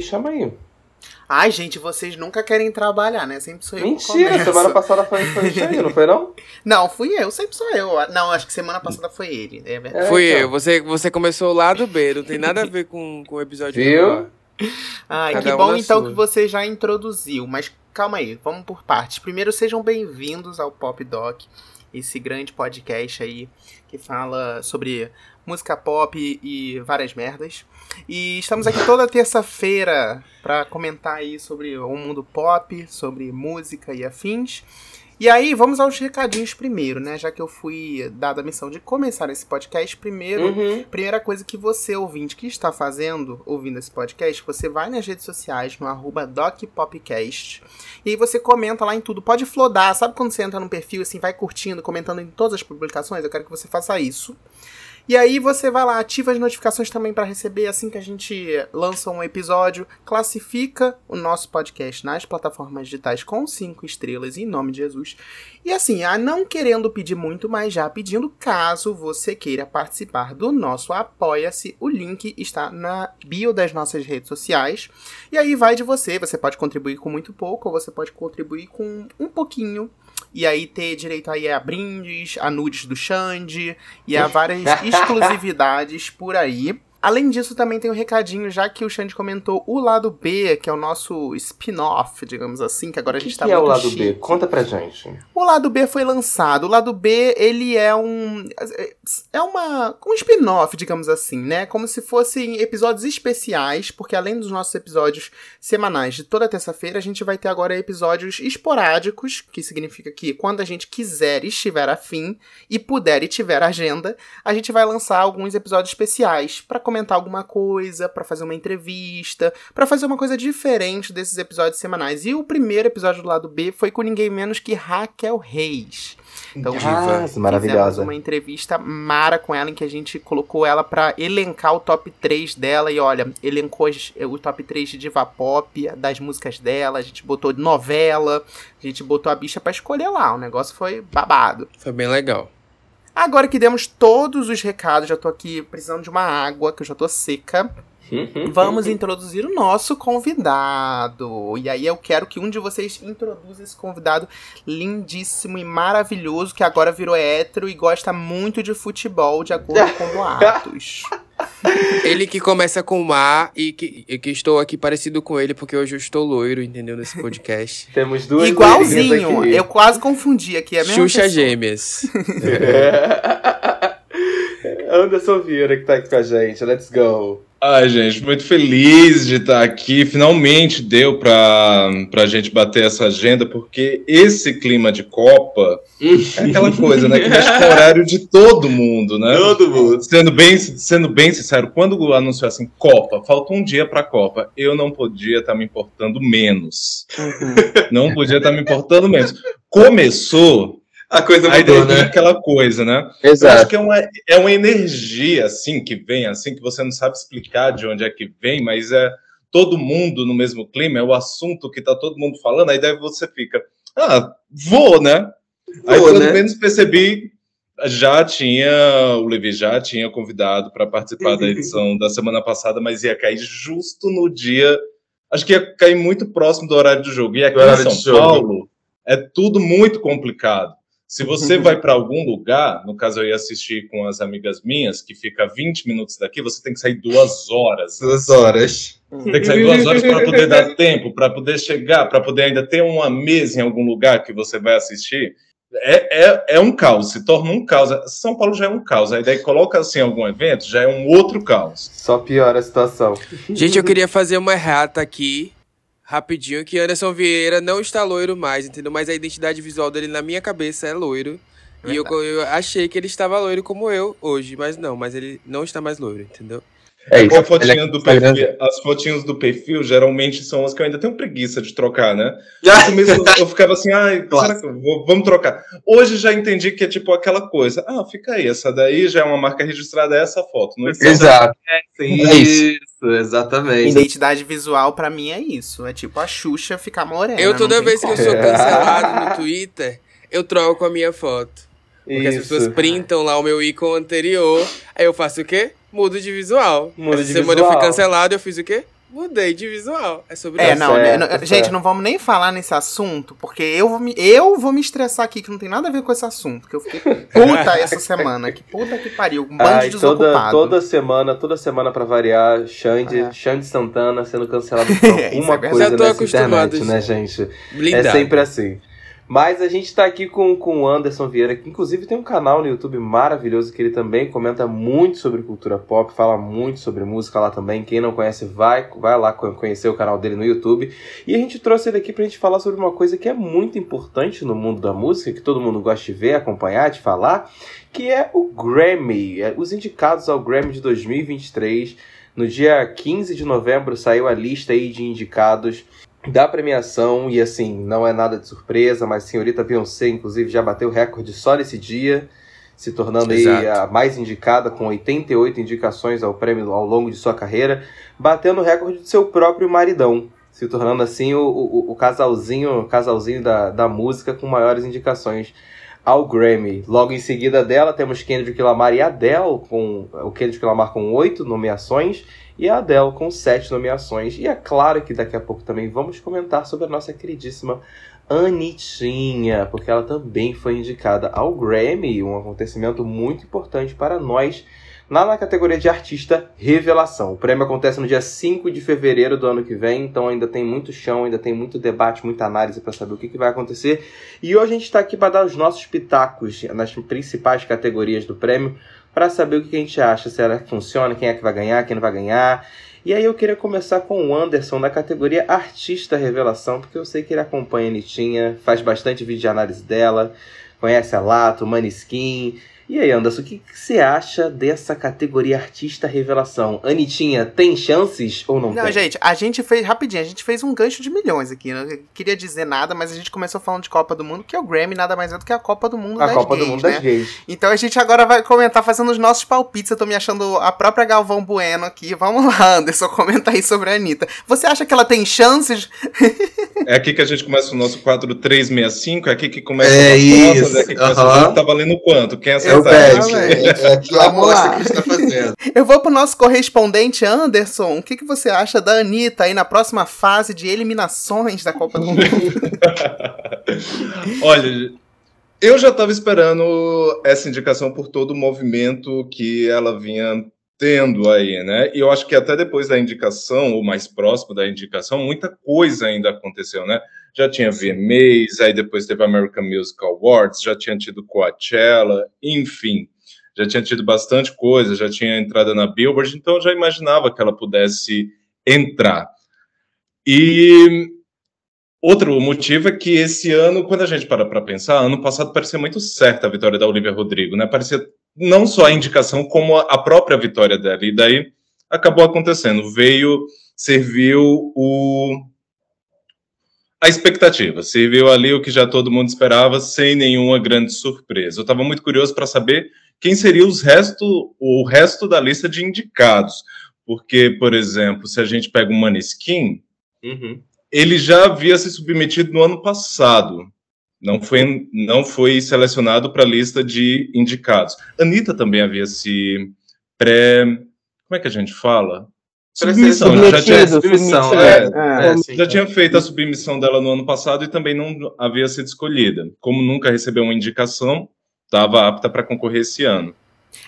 e chama aí. Ai, gente, vocês nunca querem trabalhar, né? Sempre sou eu Mentira, que semana passada foi, foi o Xande, não foi não? Não, fui eu, sempre sou eu. Não, acho que semana passada foi ele, é verdade. É, Fui então. eu, você, você começou lá do B, não tem nada a ver com, com o episódio Viu? Ai, Cada que bom então sua. que você já introduziu, mas calma aí, vamos por partes. Primeiro, sejam bem-vindos ao Pop Doc, esse grande podcast aí que fala sobre música pop e várias merdas. E estamos aqui toda terça-feira para comentar aí sobre o mundo pop, sobre música e afins. E aí, vamos aos recadinhos primeiro, né? Já que eu fui dada a missão de começar esse podcast, primeiro, uhum. primeira coisa que você, ouvinte, que está fazendo, ouvindo esse podcast, você vai nas redes sociais, no arroba DocPopcast, e aí você comenta lá em tudo. Pode flodar, sabe quando você entra num perfil assim, vai curtindo, comentando em todas as publicações? Eu quero que você faça isso. E aí você vai lá, ativa as notificações também para receber assim que a gente lança um episódio, classifica o nosso podcast nas plataformas digitais com cinco estrelas em nome de Jesus. E assim, a não querendo pedir muito, mas já pedindo, caso você queira participar do nosso Apoia-se, o link está na bio das nossas redes sociais. E aí vai de você, você pode contribuir com muito pouco ou você pode contribuir com um pouquinho e aí ter direito aí a brindes, a nudes do Xande e a várias exclusividades por aí. Além disso, também tem um recadinho, já que o Xande comentou o lado B, que é o nosso spin-off, digamos assim, que agora a gente que tá que é o lado chique. B? Conta pra gente. O lado B foi lançado. O lado B, ele é um. É uma. um spin-off, digamos assim, né? Como se fossem episódios especiais, porque além dos nossos episódios semanais de toda terça-feira, a gente vai ter agora episódios esporádicos, que significa que quando a gente quiser, estiver afim, e puder e tiver agenda, a gente vai lançar alguns episódios especiais para comentar alguma coisa, para fazer uma entrevista, para fazer uma coisa diferente desses episódios semanais. E o primeiro episódio do lado B foi com ninguém menos que Raquel Reis. Então, ah, maravilhosa. uma entrevista mara com ela em que a gente colocou ela para elencar o top 3 dela e olha, elencou o top 3 de diva pop, das músicas dela, a gente botou novela, a gente botou a bicha para escolher lá. O negócio foi babado. Foi bem legal. Agora que demos todos os recados, já tô aqui precisando de uma água, que eu já tô seca. Vamos introduzir o nosso convidado. E aí eu quero que um de vocês introduza esse convidado lindíssimo e maravilhoso que agora virou hétero e gosta muito de futebol, de acordo com boatos. Ele que começa com mar e que, e que estou aqui parecido com ele porque hoje eu estou loiro, entendeu? Nesse podcast. Temos duas Igualzinho. Eu quase confundi aqui. É a mesma Xuxa pessoa. Gêmeas. Anderson Vieira que tá aqui com a gente. Let's go. Ai, gente, muito feliz de estar aqui. Finalmente deu para a gente bater essa agenda, porque esse clima de Copa é aquela coisa, né? Que mexe com o horário de todo mundo, né? Todo mundo. Sendo bem, sendo bem sincero, quando anunciou assim, Copa, falta um dia para a Copa, eu não podia estar me importando menos. Não podia estar me importando menos. Começou A coisa Aí mudou, né? aquela coisa, né? Eu acho Exato. que é uma, é uma energia, assim, que vem, assim, que você não sabe explicar de onde é que vem, mas é todo mundo no mesmo clima, é o assunto que tá todo mundo falando, aí daí você fica, ah, vou, né? aí Vou, quando né? menos percebi, já tinha, o Levi já tinha convidado para participar da edição da semana passada, mas ia cair justo no dia, acho que ia cair muito próximo do horário do jogo. E aqui Do em São. Paulo é tudo muito complicado. Se você vai para algum lugar, no caso eu ia assistir com as amigas minhas, que fica 20 minutos daqui, você tem que sair duas horas. Duas horas. Tem que sair duas horas para poder dar tempo, para poder chegar, para poder ainda ter uma mesa em algum lugar que você vai assistir. É, é, é um caos, se torna um caos. São Paulo já é um caos. Aí daí coloca assim algum evento, já é um outro caos. Só piora a situação. Gente, eu queria fazer uma errata aqui, rapidinho, que Anderson Vieira não está loiro mais, entendeu? Mas a identidade visual dele na minha cabeça é loiro. E eu, eu achei que ele estava loiro como eu hoje, mas não, mas ele não está mais loiro, entendeu? É isso. fotinha é do Instagram. perfil, as fotinhas do perfil geralmente são as que eu ainda tenho preguiça de trocar, né? Já- No começo eu ficava assim, ai, Claro. será que eu vou- vamos trocar? Hoje já entendi que é tipo aquela coisa. Ah, fica aí, essa daí já é uma marca registrada, é essa foto. Não existe. Exato. É Isso, exatamente. Identidade visual pra mim é isso. É tipo a Xuxa ficar morena. eu, toda vez que eu sou cancelado no Twitter, eu troco a minha foto. Porque as pessoas Isso. printam lá o meu ícone anterior. Aí eu faço o quê? Mudo de visual. Muda Essa de semana eu visual. fui cancelado, eu fiz o quê? Mudei de visual. É sobre É, isso. não, certo, né, tá gente, certo. não vamos nem falar nesse assunto, porque eu vou, me, eu vou me estressar aqui, que não tem nada a ver com esse assunto, que eu fiquei puta essa semana, que puta que pariu, um bando Ai, de toda, desocupado. toda semana, toda semana pra variar, Xande, É. Xande Santana sendo cancelado por alguma é verdade. coisa Já tô nessa acostumado, internet, né, gente? Blindado. É sempre assim. Mas a gente tá aqui com, com o Anderson Vieira, que inclusive tem um canal no YouTube maravilhoso, que ele também comenta muito sobre cultura pop, fala muito sobre música lá também. Quem não conhece, vai, vai lá co- conhecer o canal dele no YouTube. E a gente trouxe ele aqui pra gente falar sobre uma coisa que é muito importante no mundo da música, que todo mundo gosta de ver, acompanhar, de falar, que é o Grammy. É, Os indicados ao Grammy de 2023. No dia 15 de novembro saiu a lista aí de indicados da premiação e assim, não é nada de surpresa, mas senhorita Beyoncé inclusive já bateu recorde só nesse dia, se tornando aí a mais indicada com 88 indicações ao prêmio ao longo de sua carreira, batendo o recorde do seu próprio maridão, se tornando assim o, o, o casalzinho, o casalzinho da, da música com maiores indicações ao Grammy. Logo em seguida dela temos Kendrick Lamar e Adele com o Kendrick Lamar com oito nomeações e a Adele com sete nomeações. E é claro que daqui a pouco também vamos comentar sobre a nossa queridíssima Anitinha, porque ela também foi indicada ao Grammy, um acontecimento muito importante para nós, lá na categoria de artista revelação. O prêmio acontece no dia 5 de fevereiro do ano que vem, então ainda tem muito chão, ainda tem muito debate, muita análise para saber o que, que vai acontecer. E hoje a gente está aqui para dar os nossos pitacos nas principais categorias do prêmio, para saber o que a gente acha, se ela funciona, quem é que vai ganhar, quem não vai ganhar. E aí eu queria começar com o Anderson na categoria Artista Revelação, porque eu sei que ele acompanha a Anitinha, faz bastante vídeo de análise dela, conhece a Lato, Maniskin. E aí, Anderson, o que você acha dessa categoria Artista Revelação? Anitinha, tem chances ou não, Não, tem? gente, a gente fez, rapidinho, a gente fez um gancho de milhões aqui. Não queria dizer nada, mas a gente começou falando de Copa do Mundo, que é o Grammy nada mais é do que a Copa do Mundo a das Copa gays, do Mundo né? das Gays. Então a gente agora vai comentar fazendo os nossos palpites. Eu tô me achando a própria Galvão Bueno aqui. Vamos lá, Anderson, comenta aí sobre a Anitta. Você acha que ela tem chances? É aqui que a gente começa o nosso quadro 365, é aqui que começa É as isso, apostas, é aqui que começa aham. o tá valendo quanto? Quem É o bet. É aqui a Vamos aposta lá. que a gente tá fazendo. Eu vou pro nosso correspondente Anderson. O que, que você acha da Anitta aí na próxima fase de eliminações da Copa do Mundo? Olha, eu já estava esperando essa indicação por todo o movimento que ela vinha tendo aí, né? E eu acho que até depois da indicação, ou mais próximo da indicação, muita coisa ainda aconteceu, né? Já tinha VMAs, aí depois teve American Music Awards, já tinha tido Coachella, enfim, já tinha tido bastante coisa, já tinha entrada na Billboard, então eu já imaginava que ela pudesse entrar. E Outro motivo é que esse ano, quando a gente para para pensar, ano passado parecia muito certa a vitória da Olivia Rodrigo, né? Parecia não só a indicação, como a própria vitória dela. E daí acabou acontecendo. Veio, serviu o a expectativa, serviu ali o que já todo mundo esperava, sem nenhuma grande surpresa. Eu estava muito curioso para saber quem seria os resto, o resto da lista de indicados. Porque, por exemplo, se a gente pega o Maneskin, Uhum. ele já havia se submetido no ano passado. Não foi, não foi selecionado para a lista de indicados. Anitta também havia se pré. Como é que a gente fala? Submissão. Já tinha, submissão, submetido. é, É, sim. já tinha feito a submissão dela no ano passado e também não havia sido escolhida. Como nunca recebeu uma indicação, estava apta para concorrer esse ano.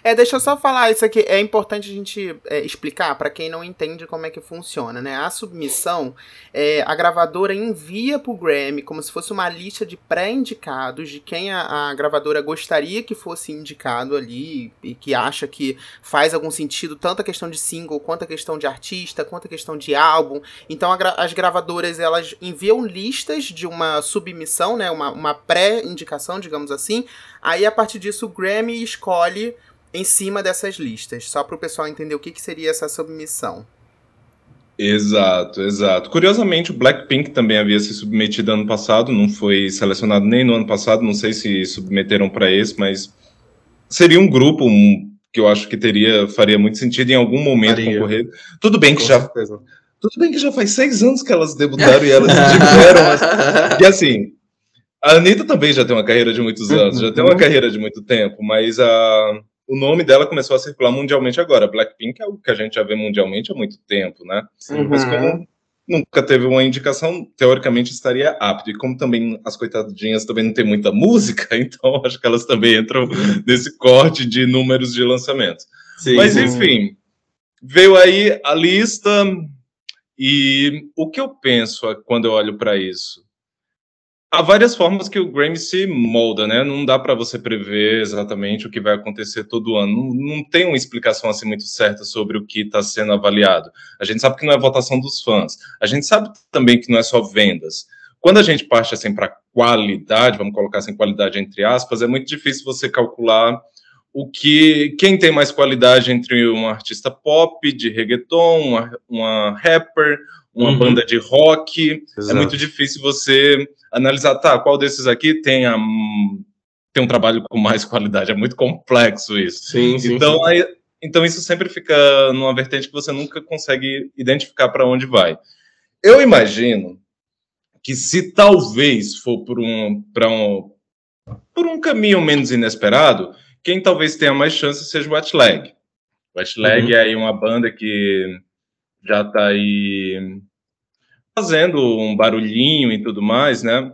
É, deixa eu só falar isso aqui. É importante a gente é, explicar para quem não entende como é que funciona, né? A submissão, é, a gravadora envia pro Grammy como se fosse uma lista de pré-indicados de quem a, a gravadora gostaria que fosse indicado ali e que acha que faz algum sentido, tanto a questão de single, quanto a questão de artista, quanto a questão de álbum. Então as gravadoras elas enviam listas de uma submissão, né? Uma, uma pré-indicação, digamos assim. Aí a partir disso o Grammy escolhe em cima dessas listas, só para o pessoal entender o que, que seria essa submissão. Exato, exato. Curiosamente, o Blackpink também havia se submetido ano passado, não foi selecionado nem no ano passado, não sei se submeteram para esse, mas seria um grupo um, que eu acho que teria faria muito sentido em algum momento Faria. concorrer. Tudo bem que Com já certeza. tudo bem que já faz seis anos que elas debutaram e elas tiveram. mas- E assim, a Anitta também já tem uma carreira de muitos anos, já tem uma carreira de muito tempo, mas a o nome dela começou a circular mundialmente agora. Blackpink é algo que a gente já vê mundialmente há muito tempo, né? Uhum. Mas como nunca teve uma indicação, teoricamente estaria apto. E como também as coitadinhas também não tem muita música, então acho que elas também entram nesse corte de números de lançamento. Sim, Mas enfim, veio aí a lista e o que eu penso quando eu olho para isso? Há várias formas que o Grammy se molda, né? Não dá para você prever exatamente o que vai acontecer todo ano. Não, não tem uma explicação assim muito certa sobre o que está sendo avaliado. A gente sabe que não é votação dos fãs. A gente sabe também que não é só vendas. Quando a gente parte assim para qualidade, vamos colocar assim qualidade entre aspas, é muito difícil você calcular o que quem tem mais qualidade entre um artista pop, de reggaeton, uma, uma rapper, uma uhum. banda de rock. É Exato. É muito difícil você analisar, tá, qual desses aqui tem, a, tem um trabalho com mais qualidade. É muito complexo isso. Sim, sim, então, sim. Aí, então isso sempre fica numa vertente que você nunca consegue identificar para onde vai. Eu imagino que se talvez for por um, um, por um caminho menos inesperado, quem talvez tenha mais chance seja o. O Watchlag uhum. é aí uma banda que já está aí fazendo um barulhinho e tudo mais, né?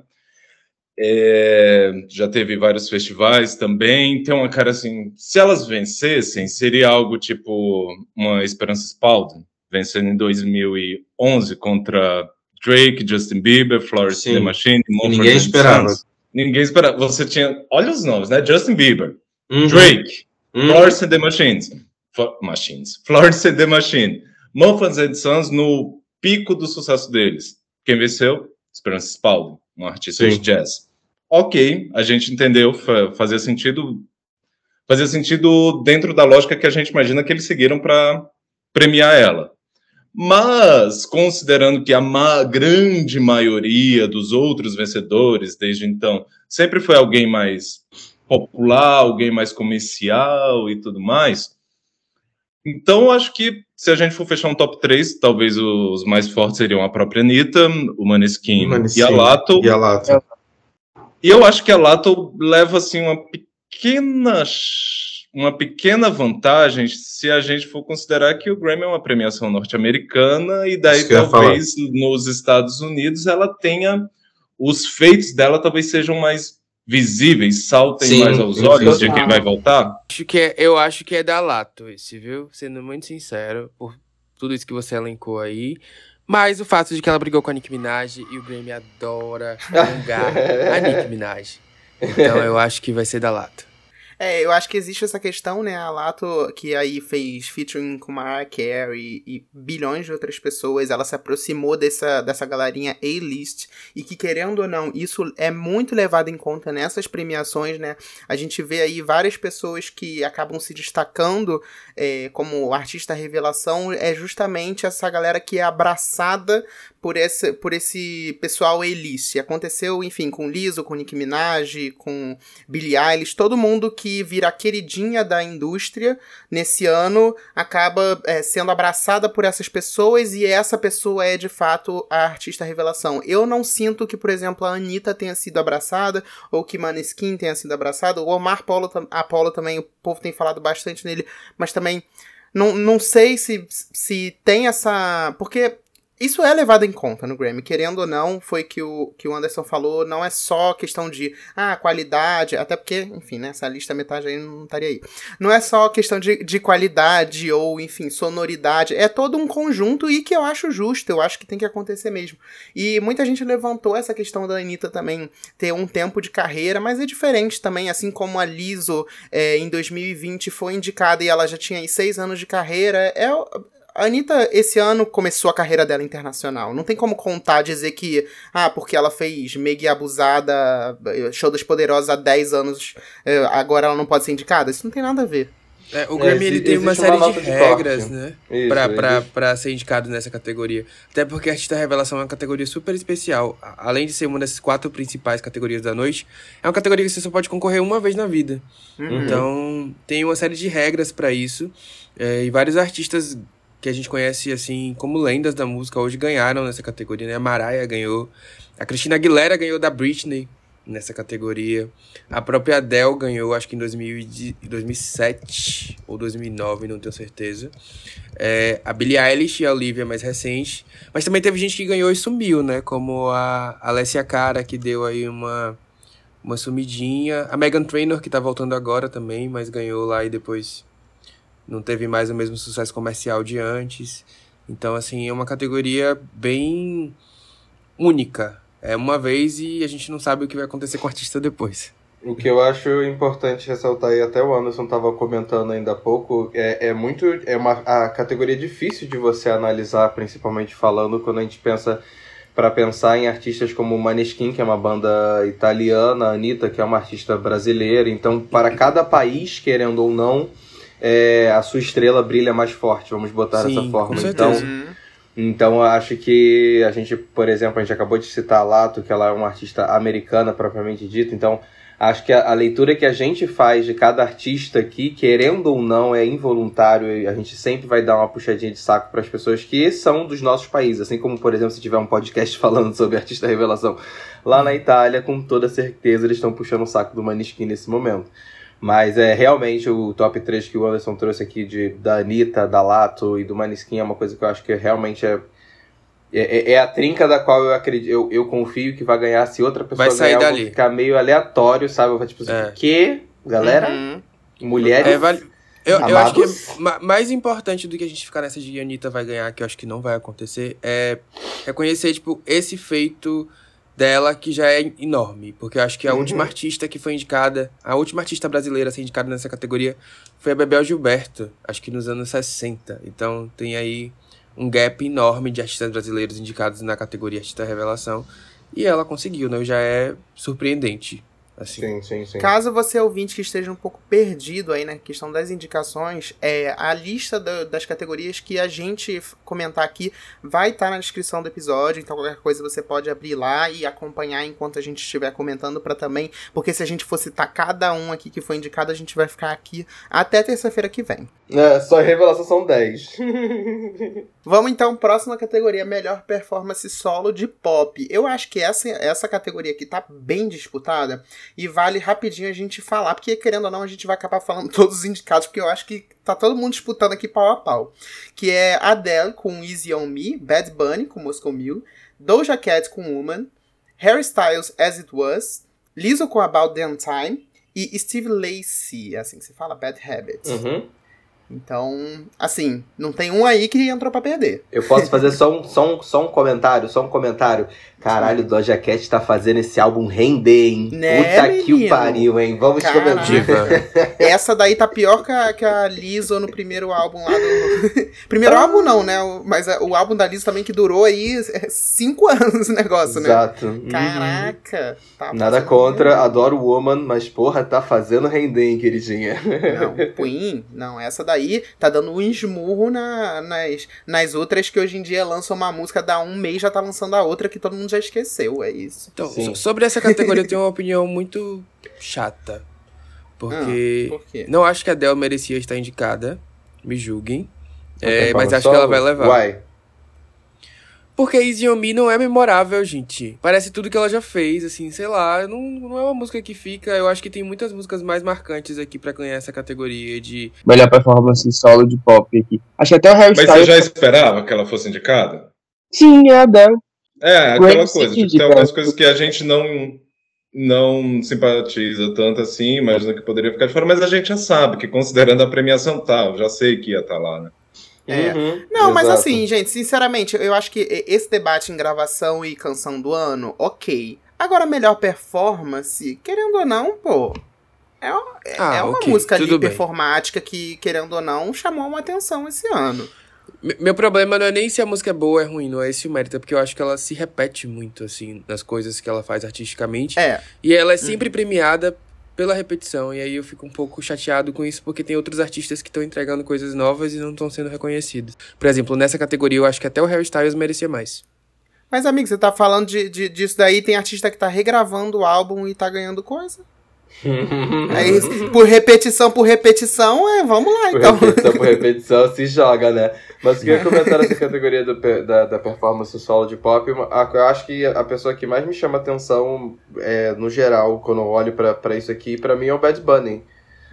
É, já teve vários festivais também. Tem uma cara assim, se elas vencessem, seria algo tipo uma Esperança Spalding, vencendo em 2011 contra Drake, Justin Bieber, Florence The Machine, ninguém esperava. Sons. Ninguém esperava. Você tinha, olha os nomes, né? Justin Bieber, uhum. Drake, uhum. Florence The Machines, Machines, Florence The Machine, Mumford Sons no pico do sucesso deles. Quem venceu? Esperança Spalding, um artista Sim. de jazz. Ok, a gente entendeu, fazia sentido, fazia sentido dentro da lógica que a gente imagina que eles seguiram para premiar ela. Mas, considerando que a ma grande maioria dos outros vencedores desde então sempre foi alguém mais popular, alguém mais comercial e tudo mais, então acho que se a gente for fechar um top 3, talvez os mais fortes seriam a própria Anitta, o Maneskin, Maneskin e a Lato. E a Lato. E eu acho que a Lato leva assim uma pequena uma pequena vantagem se a gente for considerar que o Grammy é uma premiação norte-americana e daí talvez nos Estados Unidos ela tenha os feitos dela talvez sejam mais visíveis, saltem Sim, mais aos olhos de quem vai voltar? Acho que é, eu acho que é da Lato esse, viu? Sendo muito sincero, por tudo isso que você elencou aí. Mas o fato de que ela brigou com a Nicki Minaj e o Grammy adora alongar a Nicki Minaj. Então eu acho que vai ser da Lato. É, eu acho que existe essa questão, né? A Lato, que aí fez featuring com Mariah Carey e bilhões de outras pessoas, ela se aproximou dessa, dessa galerinha A-list e que, querendo ou não, isso é muito levado em conta nessas premiações, né? A gente vê aí várias pessoas que acabam se destacando é, como artista revelação, é justamente essa galera que é abraçada por esse, por esse pessoal Elise. Aconteceu, enfim, com Lizzo, com Nicki Minaj, com Billie Eilish, todo mundo que vira queridinha da indústria nesse ano acaba é, sendo abraçada por essas pessoas e essa pessoa é de fato a artista revelação. Eu não sinto que, por exemplo, a Anitta tenha sido abraçada ou que Maneskin tenha sido abraçado. O Omar Apollo, Apollo também, o povo tem falado bastante nele, mas também não, não sei se, se tem essa. Porque isso é levado em conta no Grammy, querendo ou não, foi que o que o Anderson falou, não é só questão de ah, qualidade, até porque, enfim, né, essa lista metade aí não estaria aí. Não é só questão de, de qualidade ou, enfim, sonoridade, é todo um conjunto e que eu acho justo, eu acho que tem que acontecer mesmo. E muita gente levantou essa questão da Anitta também ter um tempo de carreira, mas é diferente também, assim como a Lizzo é, em 2020 foi indicada e ela já tinha seis anos de carreira, é a Anitta, esse ano, começou a carreira dela internacional. Não tem como contar, dizer que, ah, porque ela fez Meg Abusada, Show das Poderosas há 10 anos, eh, agora ela não pode ser indicada. Isso não tem nada a ver. É, o Grammy é, ele tem uma série uma de regras, de né? Isso, pra, pra, pra ser indicado nessa categoria. Até porque a Artista Revelação é uma categoria super especial. Além de ser uma das quatro principais categorias da noite, é uma categoria que você só pode concorrer uma vez na vida. Uhum. Então, tem uma série de regras para isso. É, e vários artistas que a gente conhece assim como lendas da música hoje ganharam nessa categoria, né? A Mariah ganhou, a Cristina Aguilera ganhou da Britney nessa categoria. A própria Adele ganhou, acho que em 2007 ou 2009, não tenho certeza. É, a Billie Eilish e a Olivia mais recente. Mas também teve gente que ganhou e sumiu, né? Como a Alessia Cara, que deu aí uma, uma sumidinha. A Megan Trainor, que tá voltando agora também, mas ganhou lá e depois não teve mais o mesmo sucesso comercial de antes. Então, assim, é uma categoria bem única. É uma vez e a gente não sabe o que vai acontecer com o artista depois. O que eu acho importante ressaltar, e até o Anderson estava comentando ainda há pouco, é, é muito. É uma a categoria difícil de você analisar, principalmente falando quando a gente pensa para pensar em artistas como Maneskin, que é uma banda italiana, a Anitta, que é uma artista brasileira. Então, para cada país, querendo ou não, é, a sua estrela brilha mais forte, vamos botar Sim, dessa forma. Então, então eu acho que a gente, por exemplo, a gente acabou de citar a Lato, que ela é uma artista americana propriamente dita, então acho que a, a leitura que a gente faz de cada artista aqui, querendo ou não, é involuntário, e a gente sempre vai dar uma puxadinha de saco para as pessoas que são dos nossos países, assim como, por exemplo, se tiver um podcast falando sobre artista revelação lá na Itália, com toda certeza eles estão puxando o saco do Maniskin nesse momento. Mas é realmente o top 3 que o Anderson trouxe aqui de, da Anitta, da Lato e do Maniskin é uma coisa que eu acho que realmente é. É, é a trinca da qual eu acredito, eu, eu confio que vai ganhar. Se outra pessoa Vai sair ganhar, dali. ficar meio aleatório, sabe? Eu vou tipo assim, É. que, galera, Uhum. mulheres. É, vale- Eu, eu acho que é mais importante do que a gente ficar nessa de Anitta vai ganhar, que eu acho que não vai acontecer, é reconhecer, tipo, esse feito dela que já é enorme. Porque eu acho que a Uhum. última artista que foi indicada, a última artista brasileira a ser indicada nessa categoria foi a Bebel Gilberto, acho que nos anos 60. Então tem aí um gap enorme de artistas brasileiros indicados na categoria Artista Revelação. E ela conseguiu, né? Já é surpreendente. Assim. Sim, sim, sim. Caso você ouvinte que esteja um pouco perdido aí na questão das indicações, é a lista da- das categorias que a gente comentar aqui vai estar na descrição do episódio, então qualquer coisa você pode abrir lá e acompanhar enquanto a gente estiver comentando para também, porque se a gente for citar cada um aqui que foi indicado, a gente vai ficar aqui até terça-feira que vem. É, só revelação são 10. Vamos então, próxima categoria, melhor performance solo de pop. Eu acho que essa, essa categoria aqui tá bem disputada e vale rapidinho a gente falar, porque querendo ou não a gente vai acabar falando todos os indicados, porque eu acho que tá todo mundo disputando aqui pau a pau. Que é Adele com Easy On Me, Bad Bunny com Moscow Mule, Doja Cat com Woman, Harry Styles As It Was, Lizzo com About Damn Time e Steve Lacy, é assim que se fala, Bad Habits. Uhum. Então, assim, não tem um aí que entrou pra perder. Eu posso fazer só um, só, um, só um comentário, só um comentário. Caralho, o Doja Cat tá fazendo esse álbum render, hein? Né, Puta que o menino? pariu, hein? Vamos Caraca. comentar. Diva. Essa daí tá pior que a, que a Lizzo no primeiro álbum lá do. primeiro álbum não, né? Mas é, o álbum da Lizzo também que durou aí é, cinco anos o negócio, né? Exato. Uhum. Caraca. Tá Nada contra, adoro Woman, mas porra, tá fazendo render, hein, queridinha? Não, Queen, não, essa daí tá dando um esmurro na- nas, nas outras que hoje em dia lançam uma música, dá um mês já tá lançando a outra que todo mundo já esqueceu, é isso. Então, so- sobre essa categoria eu tenho uma opinião muito chata. Porque Por quê? não acho que a Adele merecia estar indicada. Me julguem. É, mas acho solo? que ela vai levar. Uai. Porque Easy On Me não é memorável, gente. Parece tudo que ela já fez, assim, sei lá. Não, não é uma música que fica. Eu acho que tem muitas músicas mais marcantes aqui pra ganhar essa categoria de. Melhor performance solo de pop aqui. Acho que até o Harry Mas você já esperava que ela fosse indicada? Sim, é a Adele. É, aquela Grammy coisa. City, Tipo, tem algumas coisas que a gente não não simpatiza tanto assim, imagina que poderia ficar de fora, mas a gente já sabe que considerando a premiação tal, já sei que ia estar lá, né? É. Uhum, Não, mas exato. assim, gente, sinceramente, eu acho que esse debate em gravação e canção do ano, ok. Agora, melhor performance, querendo ou não, pô. É, uma- é- Ah, é uma ok, música ali bem. performática que, querendo ou não, chamou uma atenção esse ano. Me- Meu problema não é nem se a música é boa ou é ruim, não é esse o mérito, é porque eu acho que ela se repete muito, assim, nas coisas que ela faz artisticamente. É, E ela é sempre premiada pela repetição. E aí eu fico um pouco chateado com isso, porque tem outros artistas que estão entregando coisas novas e não estão sendo reconhecidos. Por exemplo, nessa categoria eu acho que até o Harry Styles merecia mais. mas amigo, você tá falando de, de- disso daí, tem artista que tá regravando o álbum e tá ganhando coisa? Aí, por repetição, por repetição, é, vamos lá, por então. repetição, por repetição, se joga, né? Mas o que eu ia comentar nessa categoria do, da, da performance solo de pop, eu acho que a pessoa que mais me chama atenção, é, no geral, quando eu olho pra, pra isso aqui, pra mim é o Bad Bunny.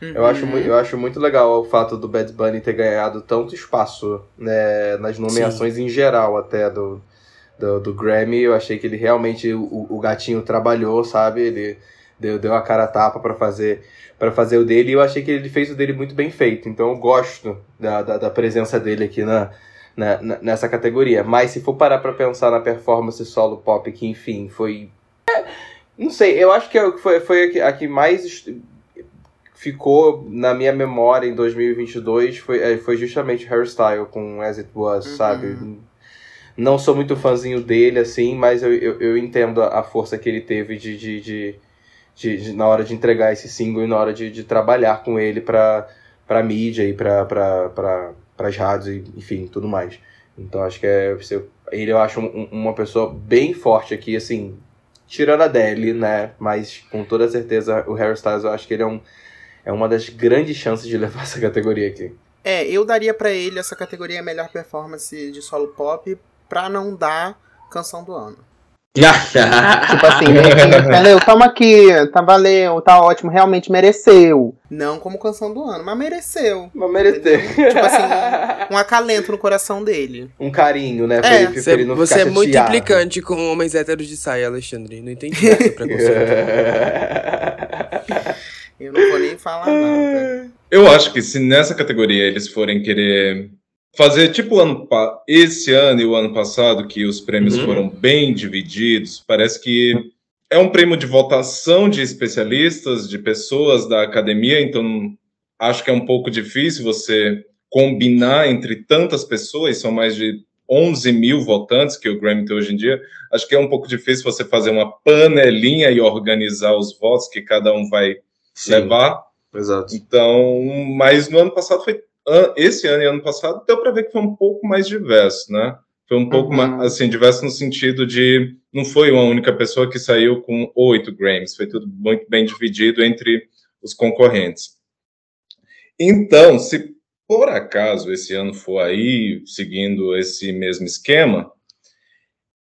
Uhum. Eu, acho, eu acho muito legal o fato do Bad Bunny ter ganhado tanto espaço né, nas nomeações Sim. em geral até do, do, do, Grammy. Eu achei que ele realmente, o, o gatinho trabalhou, sabe? Ele deu, deu a cara a tapa para fazer para fazer o dele e eu achei que ele fez o dele muito bem feito. Então eu gosto da, da, da presença dele aqui na, na, nessa categoria. Mas se for parar pra pensar na performance solo pop, que enfim, foi. É, não sei, eu acho que é foi, foi a que mais ficou na minha memória em 2022 foi, é, foi justamente Hairstyle com As It Was, uhum. sabe? Não sou muito fãzinho dele, assim, mas eu, eu, eu entendo a força que ele teve de, de, de de, de, na hora de entregar esse single e na hora de, de trabalhar com ele para para mídia e para para as rádios e enfim tudo mais. Então acho que é ele eu acho um, uma pessoa bem forte aqui assim tirando a Deli né? Mas com toda certeza o Harry Styles eu acho que ele é um é uma das grandes chances de levar essa categoria aqui. É eu daria para ele essa categoria melhor performance de solo pop para não dar canção do ano tipo assim, valeu, toma aqui, tá valeu, tá ótimo, realmente mereceu. Não como canção do ano, mas mereceu. Mas mereceu. Tipo assim, um acalento no coração dele. Um carinho, né? É. ele não você é muito implicante com homens héteros de saia, Alexandre. Não entendi esse preconceito. Eu não vou nem falar nada. Eu acho que se nessa categoria eles forem querer fazer tipo ano, esse ano e o ano passado, que os prêmios uhum. foram bem divididos, parece que é um prêmio de votação de especialistas, de pessoas da academia, então acho que é um pouco difícil você combinar entre tantas pessoas, são mais de 11 mil votantes que o Grammy tem hoje em dia, acho que é um pouco difícil você fazer uma panelinha e organizar os votos que cada um vai Sim, levar. Exato. Então, mas no ano passado foi esse ano e ano passado deu para ver que foi um pouco mais diverso, né? Foi um pouco uhum. mais, assim, diverso no sentido de não foi uma única pessoa que saiu com oito Grammys, foi tudo muito bem dividido entre os concorrentes. Então, se por acaso esse ano for aí seguindo esse mesmo esquema,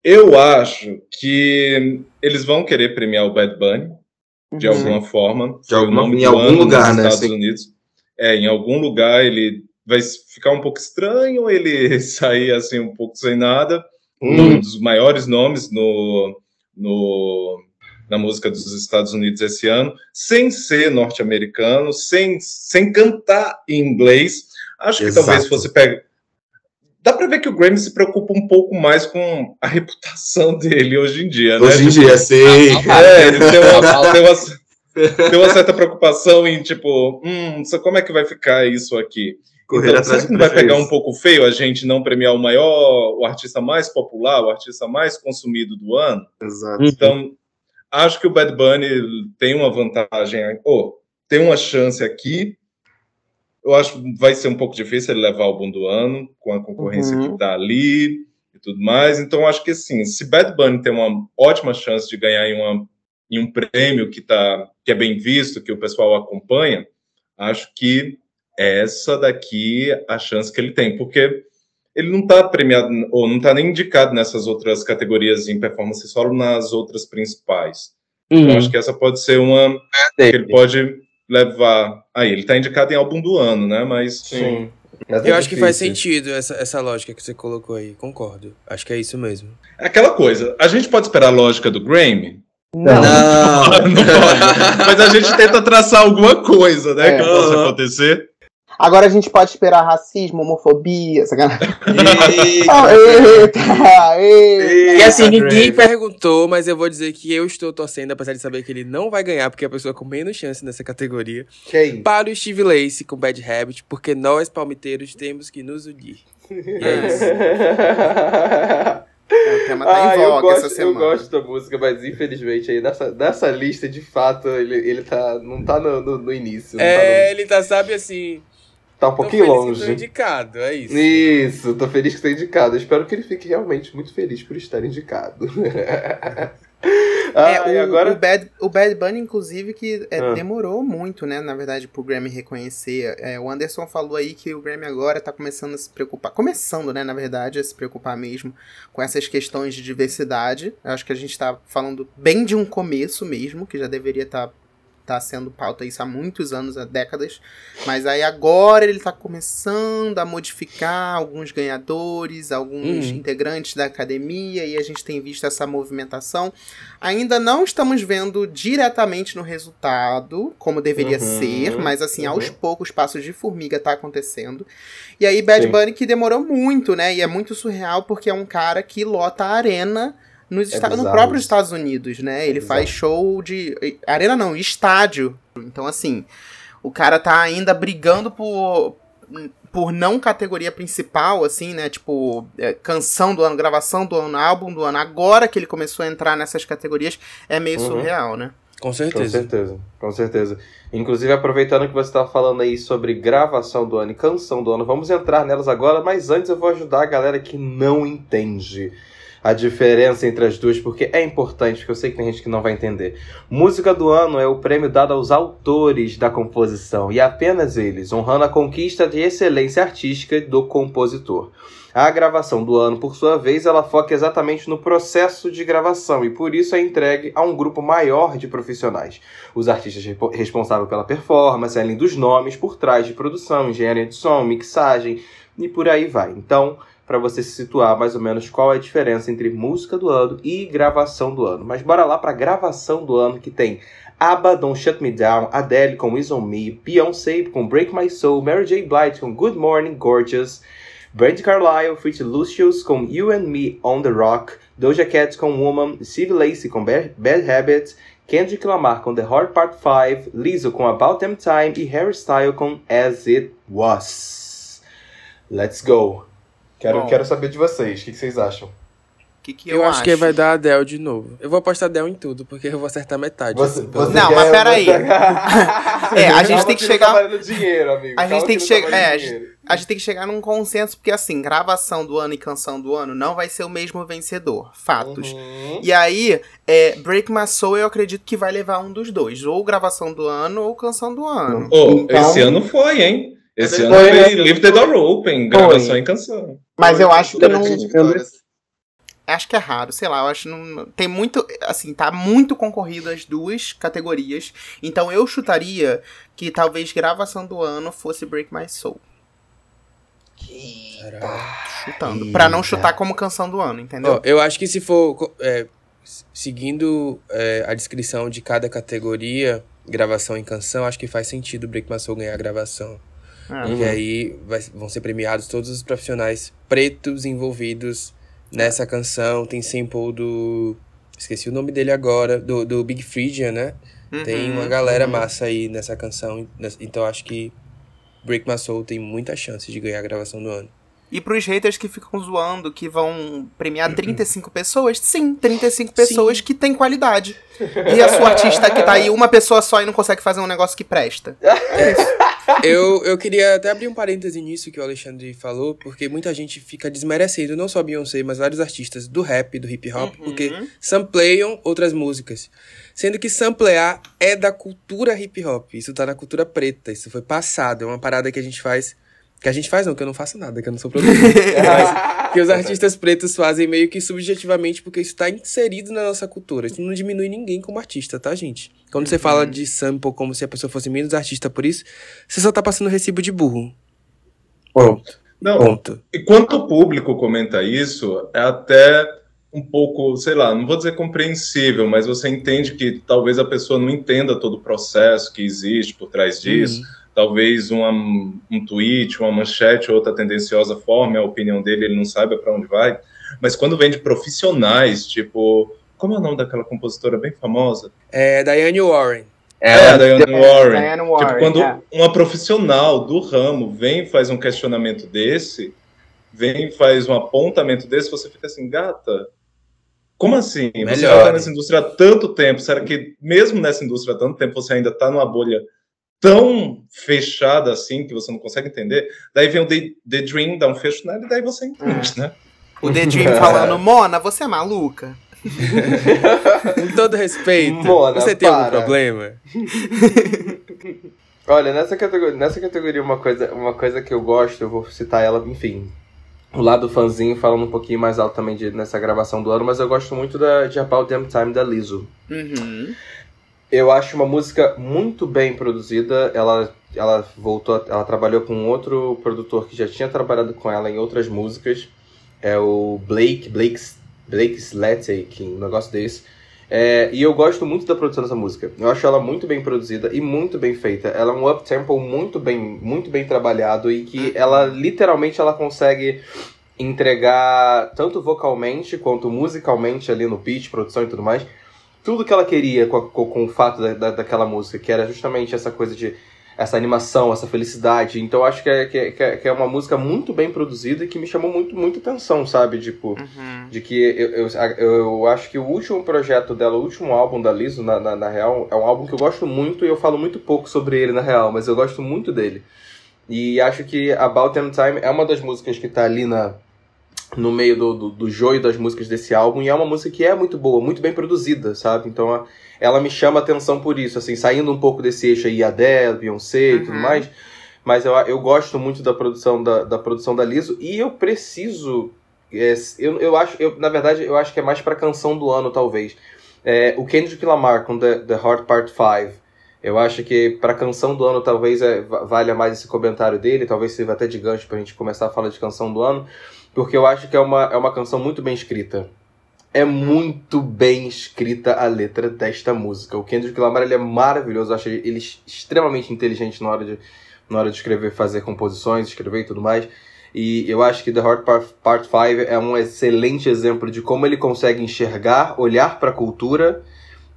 eu acho que eles vão querer premiar o Bad Bunny de uhum. alguma forma, de alguma, em algum lugar, nos né? Estados Unidos é, em algum lugar ele vai ficar um pouco estranho, ele sair assim um pouco sem nada. Hum. Um dos maiores nomes no, no, na música dos Estados Unidos esse ano, sem ser norte-americano, sem, sem cantar em inglês. Acho Exato. que talvez fosse pegar. Dá para ver que o Grammy se preocupa um pouco mais com a reputação dele hoje em dia, né? Hoje em dia, sim. É, ele tem uma, tem uma, tem uma certa preocupação em, tipo, hum, como é que vai ficar isso aqui? Correr então, será que vai pegar um pouco feio a gente não premiar o maior, o artista mais popular, o artista mais consumido do ano? Exato. Então, acho que o Bad Bunny tem uma vantagem, ou oh, tem uma chance aqui. Eu acho que vai ser um pouco difícil ele levar o bom do ano, com a concorrência uhum. que está ali e tudo mais. Então, acho que sim, se Bad Bunny tem uma ótima chance de ganhar em uma em um prêmio que, tá, que é bem visto, que o pessoal acompanha, acho que essa daqui é a chance que ele tem, porque ele não está premiado, ou não está nem indicado nessas outras categorias em performance solo, nas outras principais. Então, uhum. Então, acho que essa pode ser uma é que ele pode levar. Aí, ele está indicado em álbum do ano, né? Mas. Sim. Eu acho que faz sentido essa, essa lógica que você colocou aí, concordo. Acho que é isso mesmo. É aquela coisa, a gente pode esperar a lógica do Grammy? Não. Não. não pode. Mas a gente tenta traçar alguma coisa, né? É. Que possa acontecer. Agora a gente pode esperar racismo, homofobia, sacanagem. Eita, eita, e assim, ninguém perguntou, mas eu vou dizer que eu estou torcendo, apesar de saber que ele não vai ganhar, porque é a pessoa com menos chance nessa categoria. Quem? Para o Steve Lacey com Bad Habit, porque nós, palmiteiros, temos que nos unir. E é isso. O tema tá ah, em voga gosto, essa semana. Eu gosto da música, mas infelizmente aí nessa, nessa lista, de fato, ele, ele tá, não tá no, no, no início. É, tá no... ele tá, sabe assim... Tá um pouquinho longe. Que indicado, é isso. Isso, tô feliz que está indicado. Eu espero que ele fique realmente muito feliz por estar indicado. Ah, é, o, agora... o, Bad, o Bad Bunny, inclusive, que é, ah. demorou muito, né, na verdade, pro Grammy reconhecer. É, o Anderson falou aí que o Grammy agora tá começando a se preocupar, começando, né, na verdade, a se preocupar mesmo com essas questões de diversidade. Eu acho que a gente tá falando bem de um começo mesmo, que já deveria estar tá tá sendo pauta isso há muitos anos, há décadas. Mas aí agora ele tá começando a modificar alguns ganhadores, alguns uhum. integrantes da academia, e a gente tem visto essa movimentação. Ainda não estamos vendo diretamente no resultado, como deveria uhum. ser, mas assim, uhum. aos poucos, passos de formiga tá acontecendo. E aí Bad Sim. Bunny que demorou muito, né? E é muito surreal porque é um cara que lota a arena nos é no próprio Estados Unidos, né? Ele faz show de. Arena não, estádio. Então, assim, o cara tá ainda brigando por. Por não categoria principal, assim, né? Tipo, é, canção do ano, gravação do ano, álbum do ano. Agora que ele começou a entrar nessas categorias, é meio uhum. surreal, né? Com certeza. Com certeza, com certeza. Inclusive, aproveitando que você estava falando aí sobre gravação do ano e canção do ano, vamos entrar nelas agora, mas antes eu vou ajudar a galera que não entende a diferença entre as duas, porque é importante, porque eu sei que tem gente que não vai entender. Música do ano é o prêmio dado aos autores da composição, e apenas eles, honrando a conquista de excelência artística do compositor. A gravação do ano, por sua vez, ela foca exatamente no processo de gravação e por isso é entregue a um grupo maior de profissionais. Os artistas responsáveis pela performance, além dos nomes por trás de produção, engenharia de som, mixagem e por aí vai. Então, para você se situar mais ou menos qual é a diferença entre música do ano e gravação do ano. Mas bora lá para gravação do ano que tem ABBA, Don't Shut Me Down, Adele com Is On Me, Beyoncé com Break My Soul, Mary J. Blige com Good Morning Gorgeous, Brandy Carlisle, Fritz Lucius com You and Me on the Rock, Doja Cat com Woman, Steve Lacey com Bad, Habits, Kendrick Lamar com The Hard Part 5, Lizzo com About Them Time e Harry Styles com As It Was. Let's go! Quero, quero saber de vocês. O que, que vocês acham? Que que eu, eu acho, acho que vai dar Adele de novo. Eu vou apostar Adele em tudo, porque eu vou acertar metade. Você, assim, você não, mas peraí. é, a gente tem que chegar. Dinheiro, amigo. A gente tem que chegar. É, a gente tem que chegar num consenso, porque assim, gravação do ano e canção do ano não vai ser o mesmo vencedor. Fatos. Uhum. E aí, é, Break My Soul eu acredito que vai levar um dos dois. Ou gravação do ano ou canção do ano. Oh, então... Esse ano foi, hein? Esse ano foi, foi Live the Door Open, gravação foi. em canção. Mas eu acho que não. Acho que é raro, sei lá, eu acho que não. Tem muito. Assim, tá muito concorrido as duas categorias. Então eu chutaria que talvez gravação do ano fosse Break My Soul. Caraca. Chutando. Pra não chutar como canção do ano, entendeu? Oh, eu acho que se for. É, seguindo é, a descrição de cada categoria, gravação e canção, acho que faz sentido Break My Soul ganhar a gravação. Uhum. E aí vai, vão ser premiados todos os profissionais pretos envolvidos nessa canção. Tem sample do. Esqueci o nome dele agora, do, do Big Freedia, né? Uhum. Tem uma galera uhum. massa aí nessa canção. Então acho que Break My Soul tem muita chance de ganhar a gravação do ano. E pros haters que ficam zoando que vão premiar 35 pessoas, sim, 35 pessoas sim. que têm qualidade. E a sua artista que tá aí uma pessoa só e não consegue fazer um negócio que presta. É isso. Eu, eu queria até abrir um parêntese nisso que o Alexandre falou, porque muita gente fica desmerecendo, não só Beyoncé, mas vários artistas do rap, do hip hop, uhum. porque sampleiam outras músicas. Sendo que samplear é da cultura hip hop. Isso tá na cultura preta. Isso foi passado. É uma parada que a gente faz que a gente faz não, que eu não faço nada, que eu não sou produtor. mas que os artistas pretos fazem meio que subjetivamente, porque isso está inserido na nossa cultura. Isso não diminui ninguém como artista, tá, gente? Quando você fala uhum. de sample como se a pessoa fosse menos artista por isso, você só tá passando recibo de burro. Ponto. Não, Ponto. E quanto o público comenta isso, é até um pouco, sei lá, não vou dizer compreensível, mas você entende que talvez a pessoa não entenda todo o processo que existe por trás disso. Uhum talvez uma, um tweet, uma manchete ou outra tendenciosa forme a opinião dele, ele não saiba para onde vai. Mas quando vem de profissionais, tipo, como é o nome daquela compositora bem famosa? É Diane Warren. É, é Diane Warren. Diane Warren. Tipo, quando é. uma profissional do ramo vem e faz um questionamento desse, vem e faz um apontamento desse, você fica assim, gata, como assim? Melhor. Você já está nessa indústria há tanto tempo, será que mesmo nessa indústria há tanto tempo você ainda está numa bolha tão fechada assim que você não consegue entender. Daí vem o The, The Dream, dá um fecho nela e daí você entende, é. né? O The Dream falando, Mona, você é maluca? Com todo respeito, Mona, você tem algum para. problema? Olha, nessa categoria, nessa categoria uma coisa, uma coisa que eu gosto, eu vou citar ela, enfim. O lado fãzinho falando um pouquinho mais alto também de- nessa gravação do ano, mas eu gosto muito da, de About Damn Time da Lizzo. Uhum. Eu acho uma música muito bem produzida. Ela, ela voltou, ela trabalhou com outro produtor que já tinha trabalhado com ela em outras músicas. É o Blake, Blake, Blake que um negócio desse. É, e eu gosto muito da produção dessa música. Eu acho ela muito bem produzida e muito bem feita. Ela é um up-tempo muito bem, muito bem trabalhado e que ela literalmente ela consegue entregar tanto vocalmente quanto musicalmente ali no pitch, produção e tudo mais tudo que ela queria com, a- com- o fato da, da- daquela música, que era justamente essa coisa de essa animação, essa felicidade. Então eu acho que é, que, é, que é- que é uma música muito bem produzida e que me chamou muito, muita atenção, sabe? Tipo, Uhum. de que eu, eu, eu acho que o último projeto dela, o último álbum da Lizzo, na, na, na real, é um álbum que eu gosto muito e eu falo muito pouco sobre ele, na real, mas eu gosto muito dele. E acho que About Damn Time é uma das músicas que tá ali na, no meio do, do, do joio das músicas desse álbum, e é uma música que é muito boa, muito bem produzida, sabe? Então ela me chama a atenção por isso, assim, saindo um pouco desse eixo aí, Adele, Beyoncé e tudo Uhum. mais. Mas eu, eu gosto muito da produção da, da produção da Lizzo, e eu preciso. é, eu, eu acho, eu, na verdade, eu acho que é mais pra canção do ano, talvez. É, o Kendrick Lamar com The, The Heart Part 5. Eu acho que pra canção do ano talvez é, va- valha mais esse comentário dele, talvez sirva até de gancho pra gente começar a falar de canção do ano, porque eu acho que é uma, é uma canção muito bem escrita. É muito bem escrita a letra desta música. O Kendrick Lamar ele é maravilhoso, eu acho ele extremamente inteligente na hora de, na hora de escrever, fazer composições, escrever e tudo mais. E eu acho que The Part, Part 5 é um excelente exemplo de como ele consegue enxergar, olhar para a cultura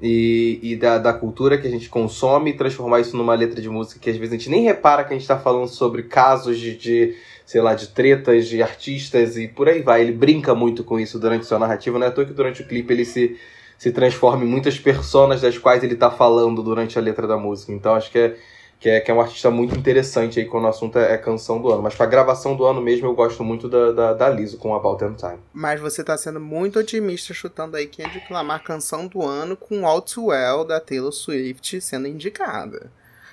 e, e da, da cultura que a gente consome e transformar isso numa letra de música que às vezes a gente nem repara que a gente está falando sobre casos de, de, sei lá, de tretas de artistas e por aí vai. Ele brinca muito com isso durante sua narrativa, não é à toa que durante o clipe ele se, se transforma em muitas personas das quais ele tá falando durante a letra da música. Então acho que é, que é, que é um artista muito interessante aí quando o assunto é, é canção do ano. Mas pra gravação do ano mesmo eu gosto muito da, da, da Lizzo com About Damn Time. Mas você tá sendo muito otimista chutando aí Kendrick Lamar canção do ano com All Too Well da Taylor Swift sendo indicada.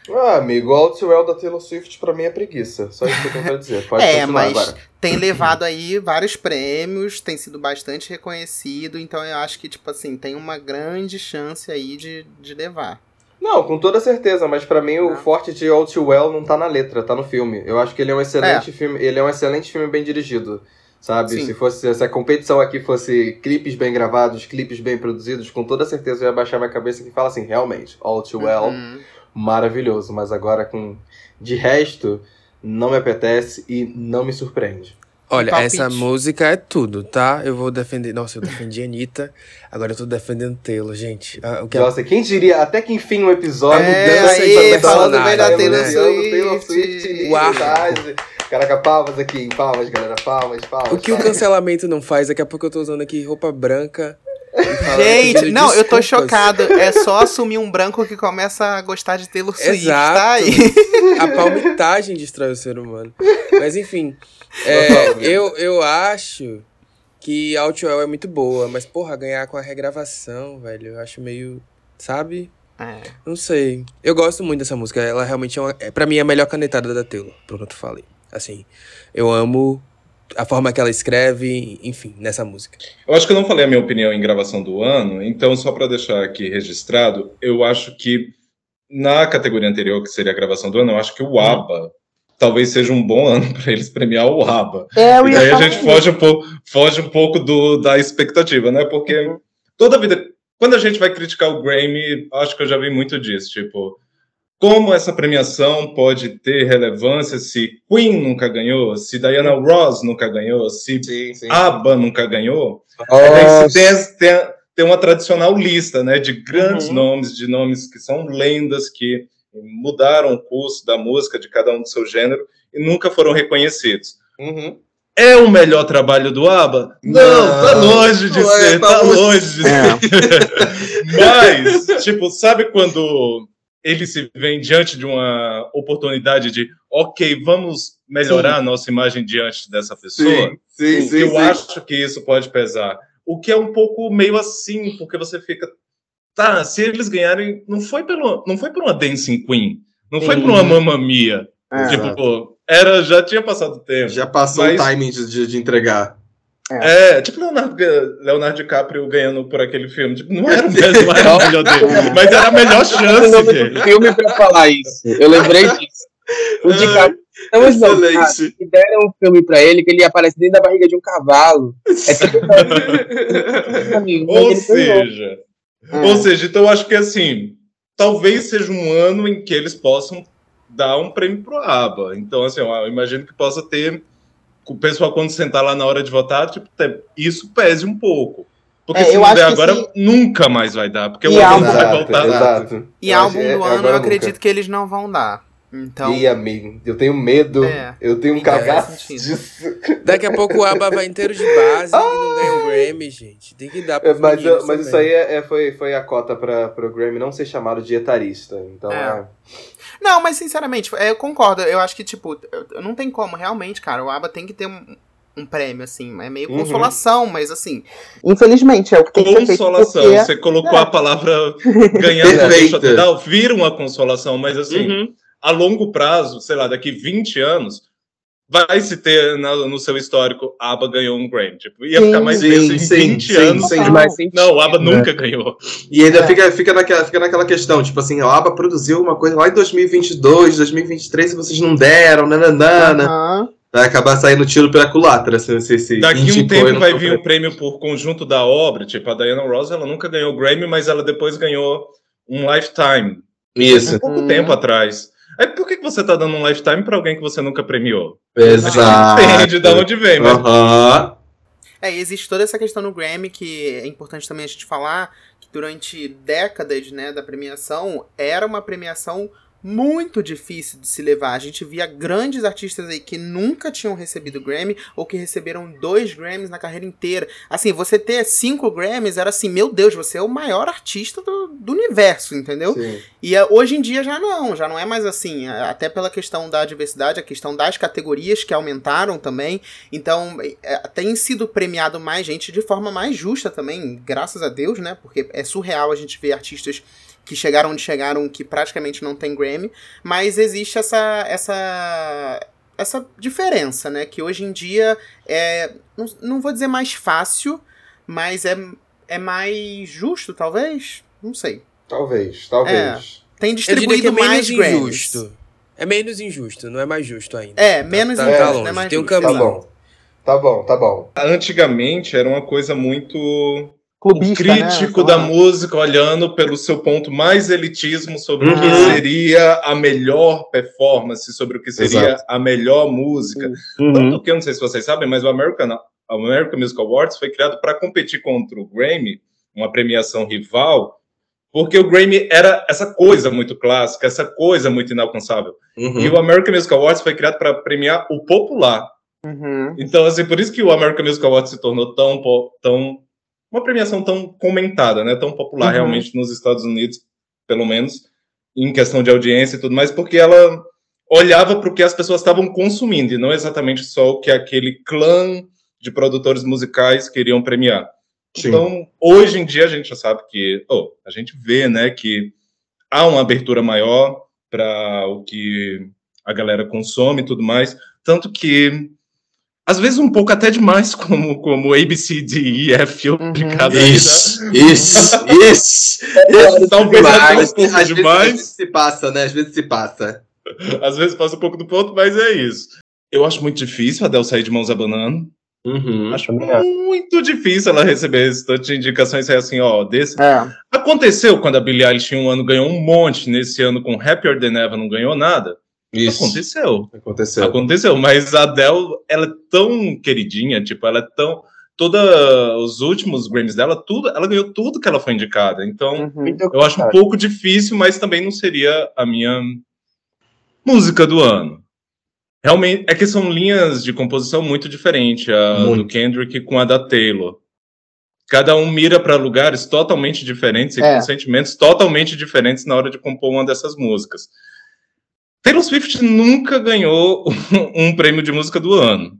Ah, amigo, Too Well da Taylor Swift pra mim é preguiça. Só isso que eu tenho pra dizer. Pode é, mas agora. tem levado aí vários prêmios, tem sido bastante reconhecido, então eu acho que, tipo assim, tem uma grande chance aí de, de levar. Não, com toda certeza, mas pra mim o Não. forte de All Too Well não tá na letra, tá no filme. Eu acho que ele é um excelente filme, ele é um excelente filme bem dirigido. Sabe? Sim. Se fosse se a competição aqui fosse clipes bem gravados, clipes bem produzidos, com toda certeza eu ia baixar minha cabeça e falar assim, realmente, All Too Well, Uhum. Maravilhoso, mas agora com de resto não me apetece e não me surpreende. Olha, palpite. essa música é tudo, tá? Eu vou defender. Nossa, eu defendi a Anitta, agora eu tô defendendo Taylor, gente. Ah, O que ela- Nossa, quem diria até que enfim um episódio É, mudança aí, falando bem da Taylor Swift. Taylor O. Caraca, palmas aqui, palmas, galera, palmas, palmas. O que o palmas. cancelamento não faz, daqui a pouco eu tô usando aqui roupa branca. Gente, não, eu tô chocado. É só assumir um branco que começa a gostar de Taylor Swift, Exato. tá aí. A palmitagem destrói o ser humano. Mas enfim, é, eu, eu acho que Outwell é muito boa, mas porra, ganhar com a regravação, velho, eu acho meio, sabe? É. Não sei. Eu gosto muito dessa música, ela realmente é, uma, é pra mim é a melhor canetada da Taylor, pronto, falei. Assim, eu amo a forma que ela escreve, enfim, nessa música. Eu acho que eu não falei a minha opinião em gravação do ano, então só para deixar aqui registrado, eu acho que na categoria anterior, que seria a gravação do ano, eu acho que o ABBA talvez seja um bom ano para eles premiar o ABBA. É, eu E daí a gente isso. foge um pouco, foge um pouco do, da expectativa, né? Porque toda vida, quando a gente vai criticar o Grammy, acho que eu já vi muito disso, tipo, como essa premiação pode ter relevância se Queen nunca ganhou, se Diana Ross nunca ganhou, se Sim, sim. ABBA nunca ganhou? Nossa. você tem, tem, tem uma tradicional lista, né, de grandes Uhum. nomes, de nomes que são lendas, que mudaram o curso da música de cada um do seu gênero e nunca foram reconhecidos. Uhum. É o melhor trabalho do ABBA? Não, Não, tá longe de não é, ser, tá tá longe. longe de ser. Mas, tipo, sabe quando ele se vê diante de uma oportunidade de, ok, vamos melhorar a nossa imagem diante dessa pessoa? Sim, sim, sim. eu sim. acho que isso pode pesar. O que é um pouco meio assim, porque você fica. Tá, se eles ganharem. Não foi, pelo, não foi por uma Dancing Queen. Não foi por uma Mamma Mia. É. tipo, pô, era, já tinha passado o tempo. Já passou Mas- o timing de, de entregar. É, tipo Leonardo, Leonardo DiCaprio ganhando por aquele filme. Tipo, não era o mesmo, não era o melhor dele. Mas era a melhor chance do dele. filme pra falar isso. Eu lembrei disso. O DiCaprio. Não, mas não, cara, que deram um filme pra ele que ele aparece dentro da barriga de um cavalo. É tudo Ou seja, É. ou seja, então eu acho que assim, talvez seja um ano em que eles possam dar um prêmio pro ABBA. Então, assim, eu imagino que possa ter o pessoal quando sentar lá na hora de votar, tipo, isso pese um pouco. Porque É, se eu não acho der agora, se- nunca mais vai dar, porque E o álbum- vai voltar. exato. E Eu álbum acho- é- do é ano eu nunca. acredito que eles não vão dar. Então. Ih, amigo, eu tenho medo. É. Eu tenho um Então, cagaço disso. Daqui a pouco o ABBA vai inteiro de base e não ganha o Grammy, gente. Tem que dar É, pro Mas, mas isso aí é, é- foi, foi a cota para o Grammy não ser chamado de etarista. Então, É. é. Não, mas sinceramente, é, eu concordo. Eu acho que, tipo, não tem como, realmente, cara. O ABBA tem que ter um, um prêmio, assim. É meio Uhum. consolação, mas assim. Infelizmente, é o que tem que feito. Consolação, porque- você colocou É. a palavra ganhar deixa total, vira uma consolação, mas assim, Uhum. A longo prazo, sei lá, daqui 20 anos, vai se ter na- no seu histórico, a ABBA ganhou um Grammy. Tipo, ia Sim. ficar mais Sim, em sim, 20 sim, anos. sim. Sentido. Não, a ABBA né? nunca ganhou. E ainda É. fica, fica, naquela, fica naquela questão, tipo assim, a ABBA produziu uma coisa lá em 2022, 2023 e vocês não deram, nananana. Aham. Vai acabar saindo tiro pela culatra. Se, se, se Daqui um tempo vai vir um prêmio por conjunto da obra, tipo, a Diana Ross, ela nunca ganhou o Grammy, mas ela depois ganhou um Lifetime, Isso, um pouco Hum. tempo atrás. Aí por que, que você tá dando um Lifetime pra alguém que você nunca premiou? exato. Depende de onde vem, mas Aham. É, e existe toda essa questão no Grammy que é importante também a gente falar que durante décadas, né, da premiação, era uma premiação muito difícil de se levar. A gente via grandes artistas aí que nunca tinham recebido Grammy ou que receberam dois Grammys na carreira inteira. Assim, você ter cinco Grammys era assim, meu Deus, você é o maior artista do, do universo, entendeu? Sim. E eh, hoje em dia já não, já não é mais assim. Até pela questão da diversidade, a questão das categorias que aumentaram também. Então, eh, tem sido premiado mais gente de forma mais justa também, graças a Deus, né? Porque é surreal a gente ver artistas que chegaram onde chegaram que praticamente não tem Grammy. Mas existe essa. essa essa diferença, né? Que hoje em dia é. Não, não vou dizer mais fácil, mas é, é mais justo, talvez? Não sei. Talvez, talvez. Tem Eu diria que distribuído é menos mais Grammys. injusto. É menos injusto, não é mais justo ainda. É, menos tá, injusto, tá longe, Mais tem um justo, Tá caminho. exato. bom. Tá bom, tá bom. antigamente era uma coisa muito o Clubista, crítico né? da música olhando pelo seu ponto mais elitismo sobre o que Uhum. seria a melhor performance, sobre o que seria Exato. a melhor música. Uhum. Tanto que eu não sei se vocês sabem, mas o American, o American Music Awards foi criado para competir contra o Grammy, uma premiação rival, porque o Grammy era essa coisa muito clássica, essa coisa muito inalcançável. Uhum. E o American Music Awards foi criado para premiar o popular. Uhum. Então, assim, por isso que o American Music Awards se tornou tão, tão uma premiação tão comentada, né? Tão popular Uhum. realmente nos Estados Unidos, pelo menos em questão de audiência e tudo mais, porque ela olhava para o que as pessoas estavam consumindo e não exatamente só o que aquele clã de produtores musicais queriam premiar. Sim. Então, hoje em dia a gente já sabe que, oh, a gente vê, né, que há uma abertura maior para o que a galera consome e tudo mais, tanto que às vezes um pouco até demais, como como A B C D E F aplicado aí, né? Isso, isso, isso. isso. Talvez até um Demais. pouco Às vezes, demais. às vezes se passa, né? Às vezes se passa. Às vezes passa um pouco do ponto, mas é isso. Eu acho muito difícil a Adele sair de mãos abanando. Uhum. Acho muito difícil ela receber esse tanto de indicações e assim, ó, desse. É. Aconteceu quando a Billie Eilish em um ano ganhou um monte, nesse ano com Happier Than Ever não ganhou nada. Isso. Aconteceu. Aconteceu. Aconteceu, mas a Adele, ela é tão queridinha, tipo, ela é tão. Todos os últimos Grammys dela, tudo, ela ganhou tudo que ela foi indicada. Então, Uhum. Eu acho um pouco difícil, mas também não seria a minha música do ano. Realmente, é que são linhas de composição muito diferentes, a Muito. do Kendrick com a da Taylor. Cada um mira para lugares totalmente diferentes e É. com sentimentos totalmente diferentes na hora de compor uma dessas músicas. Taylor Swift nunca ganhou um prêmio de música do ano.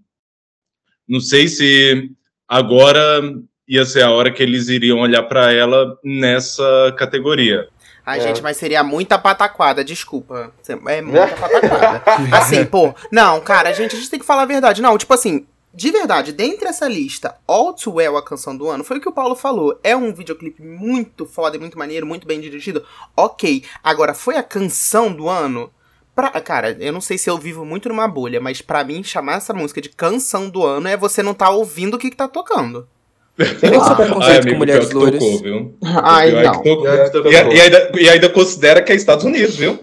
Não sei se agora ia ser a hora que eles iriam olhar para ela nessa categoria. Ai, é. gente, mas seria muita pataquada, desculpa. É muita pataquada. assim, pô. Não, cara, gente, a gente tem que falar a verdade. Não, tipo assim, de verdade, dentre essa lista, All Too Well, a canção do ano, foi o que o Paulo falou. É um videoclipe muito foda, muito maneiro, muito bem dirigido. Ok. Agora, foi a canção do ano? Pra, cara, eu não sei se eu vivo muito numa bolha, mas para mim, chamar essa música de canção do ano é você não tá ouvindo o que, que tá tocando. Tem esse preconceito com mulheres loiras. Tocou, Ai, não. E, e, ainda, e ainda considera que é Estados Unidos, viu?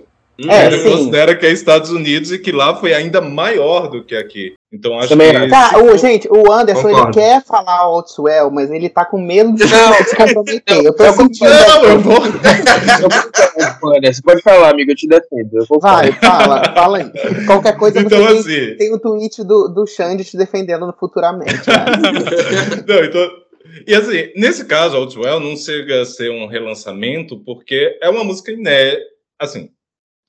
É, ainda sim. considera que é Estados Unidos e que lá foi ainda maior do que aqui. Então acho Também. que. Tá, o, gente, o Anderson Concordo. ele quer falar Outswell, mas ele tá com medo de se comprometer. Eu tô sentindo. Não, eu vou. Você pode falar, amigo, eu te defendo. Eu vou Vai, fala, fala aí. Qualquer coisa então, você assim... tem, tem o tweet do, do Xande te defendendo futuramente. Né? não, então. E assim, nesse caso, Outwell não chega a ser um relançamento, porque é uma música inédita. Assim,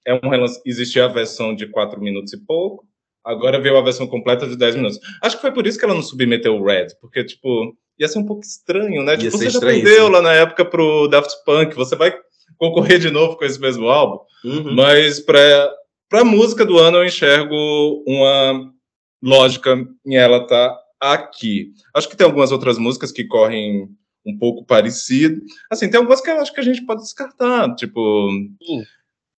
é um relançamento. Existia a versão de 4 minutos e pouco, agora veio a versão completa de 10 minutos. Acho que foi por isso que ela não submeteu o Red, porque, tipo, ia ser um pouco estranho, né? Tipo, você já perdeu lá na época pro Daft Punk, você vai concorrer de novo com esse mesmo álbum. Uhum. Mas para a música do ano eu enxergo uma lógica em ela tá aqui. Acho que tem algumas outras músicas que correm um pouco parecido. Assim, tem algumas que eu acho que a gente pode descartar, tipo.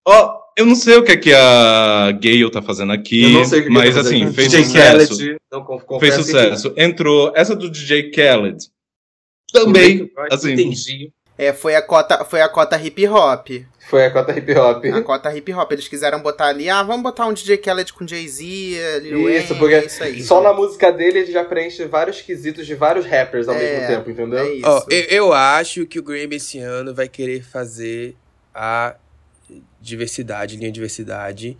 Ó, oh, eu não sei o que é que a Gale tá fazendo aqui, mas tá assim, fez DJ sucesso. Khaled, não, fez sucesso. Que... Entrou essa do DJ Khaled. Também, assim. Entendi. É, foi a cota, foi a cota hip hop. Foi a cota hip hop. A cota hip hop. Eles quiseram botar ali, ah, vamos botar um DJ Khaled com Jay-Z, Isso, porque isso aí, só na música dele ele já preenche vários quesitos de vários rappers ao é, mesmo tempo, entendeu? É isso. Oh, eu, eu acho que o Grammy esse ano vai querer fazer a diversidade, linha diversidade.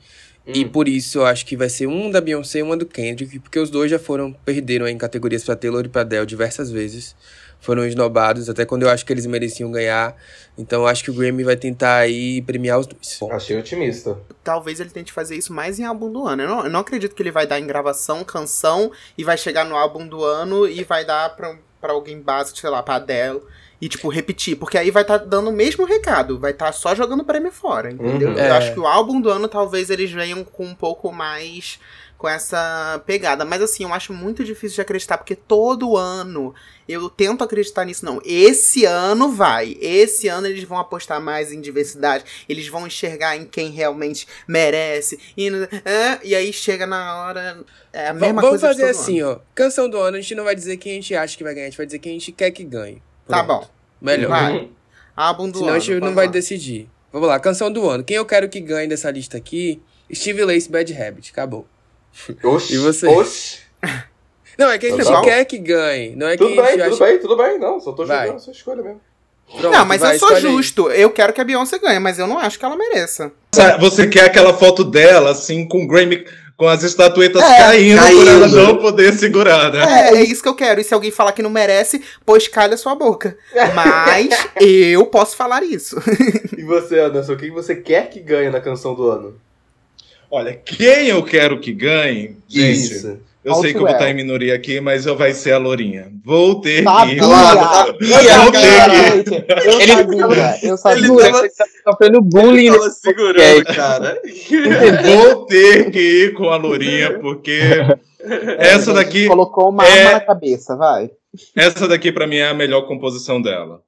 Hum. E por isso eu acho que vai ser um da Beyoncé e uma do Kendrick, porque os dois já foram, perderam em categorias pra Taylor e pra Adele diversas vezes foram esnobados, até quando eu acho que eles mereciam ganhar. Então acho que o Grammy vai tentar aí premiar os dois. Bom, Achei otimista. Talvez ele tente fazer isso mais em álbum do ano. Eu não, eu não acredito que ele vai dar em gravação, canção, e vai chegar no álbum do ano e vai dar pra, pra alguém básico, sei lá, pra Adele. E, tipo, repetir. Porque aí vai estar tá dando o mesmo recado. Vai estar tá só jogando prêmio fora, entendeu? Uhum. Eu é. acho que o álbum do ano talvez eles venham com um pouco mais com essa pegada. Mas assim, eu acho muito difícil de acreditar, porque todo ano eu tento acreditar nisso, não. Esse ano vai. Esse ano eles vão apostar mais em diversidade. Eles vão enxergar em quem realmente merece. E, é, e aí chega na hora. É a mesma Vamos coisa fazer assim, ano. ó. Canção do ano, a gente não vai dizer quem a gente acha que vai ganhar, a gente vai dizer quem a gente quer que ganhe. Tá Pronto. Tá bom. Melhor. Vai. Álbum do Senão ano. a gente não vai decidir. Vamos lá, canção do ano. Quem eu quero que ganhe dessa lista aqui? Steve Lace Bad Habit. Acabou. Oxi, e você? Oxi. Não, é que a gente não quer que ganhe. Não é tudo que bem, tudo acha... bem, tudo bem. Não, só tô jogando a sua escolha mesmo. Pronto, não, mas vai, eu sou justo. Aí. Eu quero que a Beyoncé ganhe, mas eu não acho que ela mereça. Você quer aquela foto dela, assim, com Grammy, com as estatuetas é, caindo, caindo, ela não poder segurar, né? É, é isso que eu quero. E se alguém falar que não merece, pois calha sua boca. Mas eu posso falar isso. e você, Anderson, o que você quer que ganhe na canção do ano? Olha, quem eu quero que ganhe, gente. Isso. Eu sei que eu vou estar em minoria aqui, mas eu vai ser a Lourinha. Vou ter sabia, que. Sabia, vou ter que. Eu ele, sabia, eu sabia. Ele tava, sofrendo bullying. Ele tava segurando, cara. vou ter que ir com a Lourinha, porque é, essa daqui. Colocou uma é... arma na cabeça, vai. Essa daqui, para mim, é a melhor composição dela.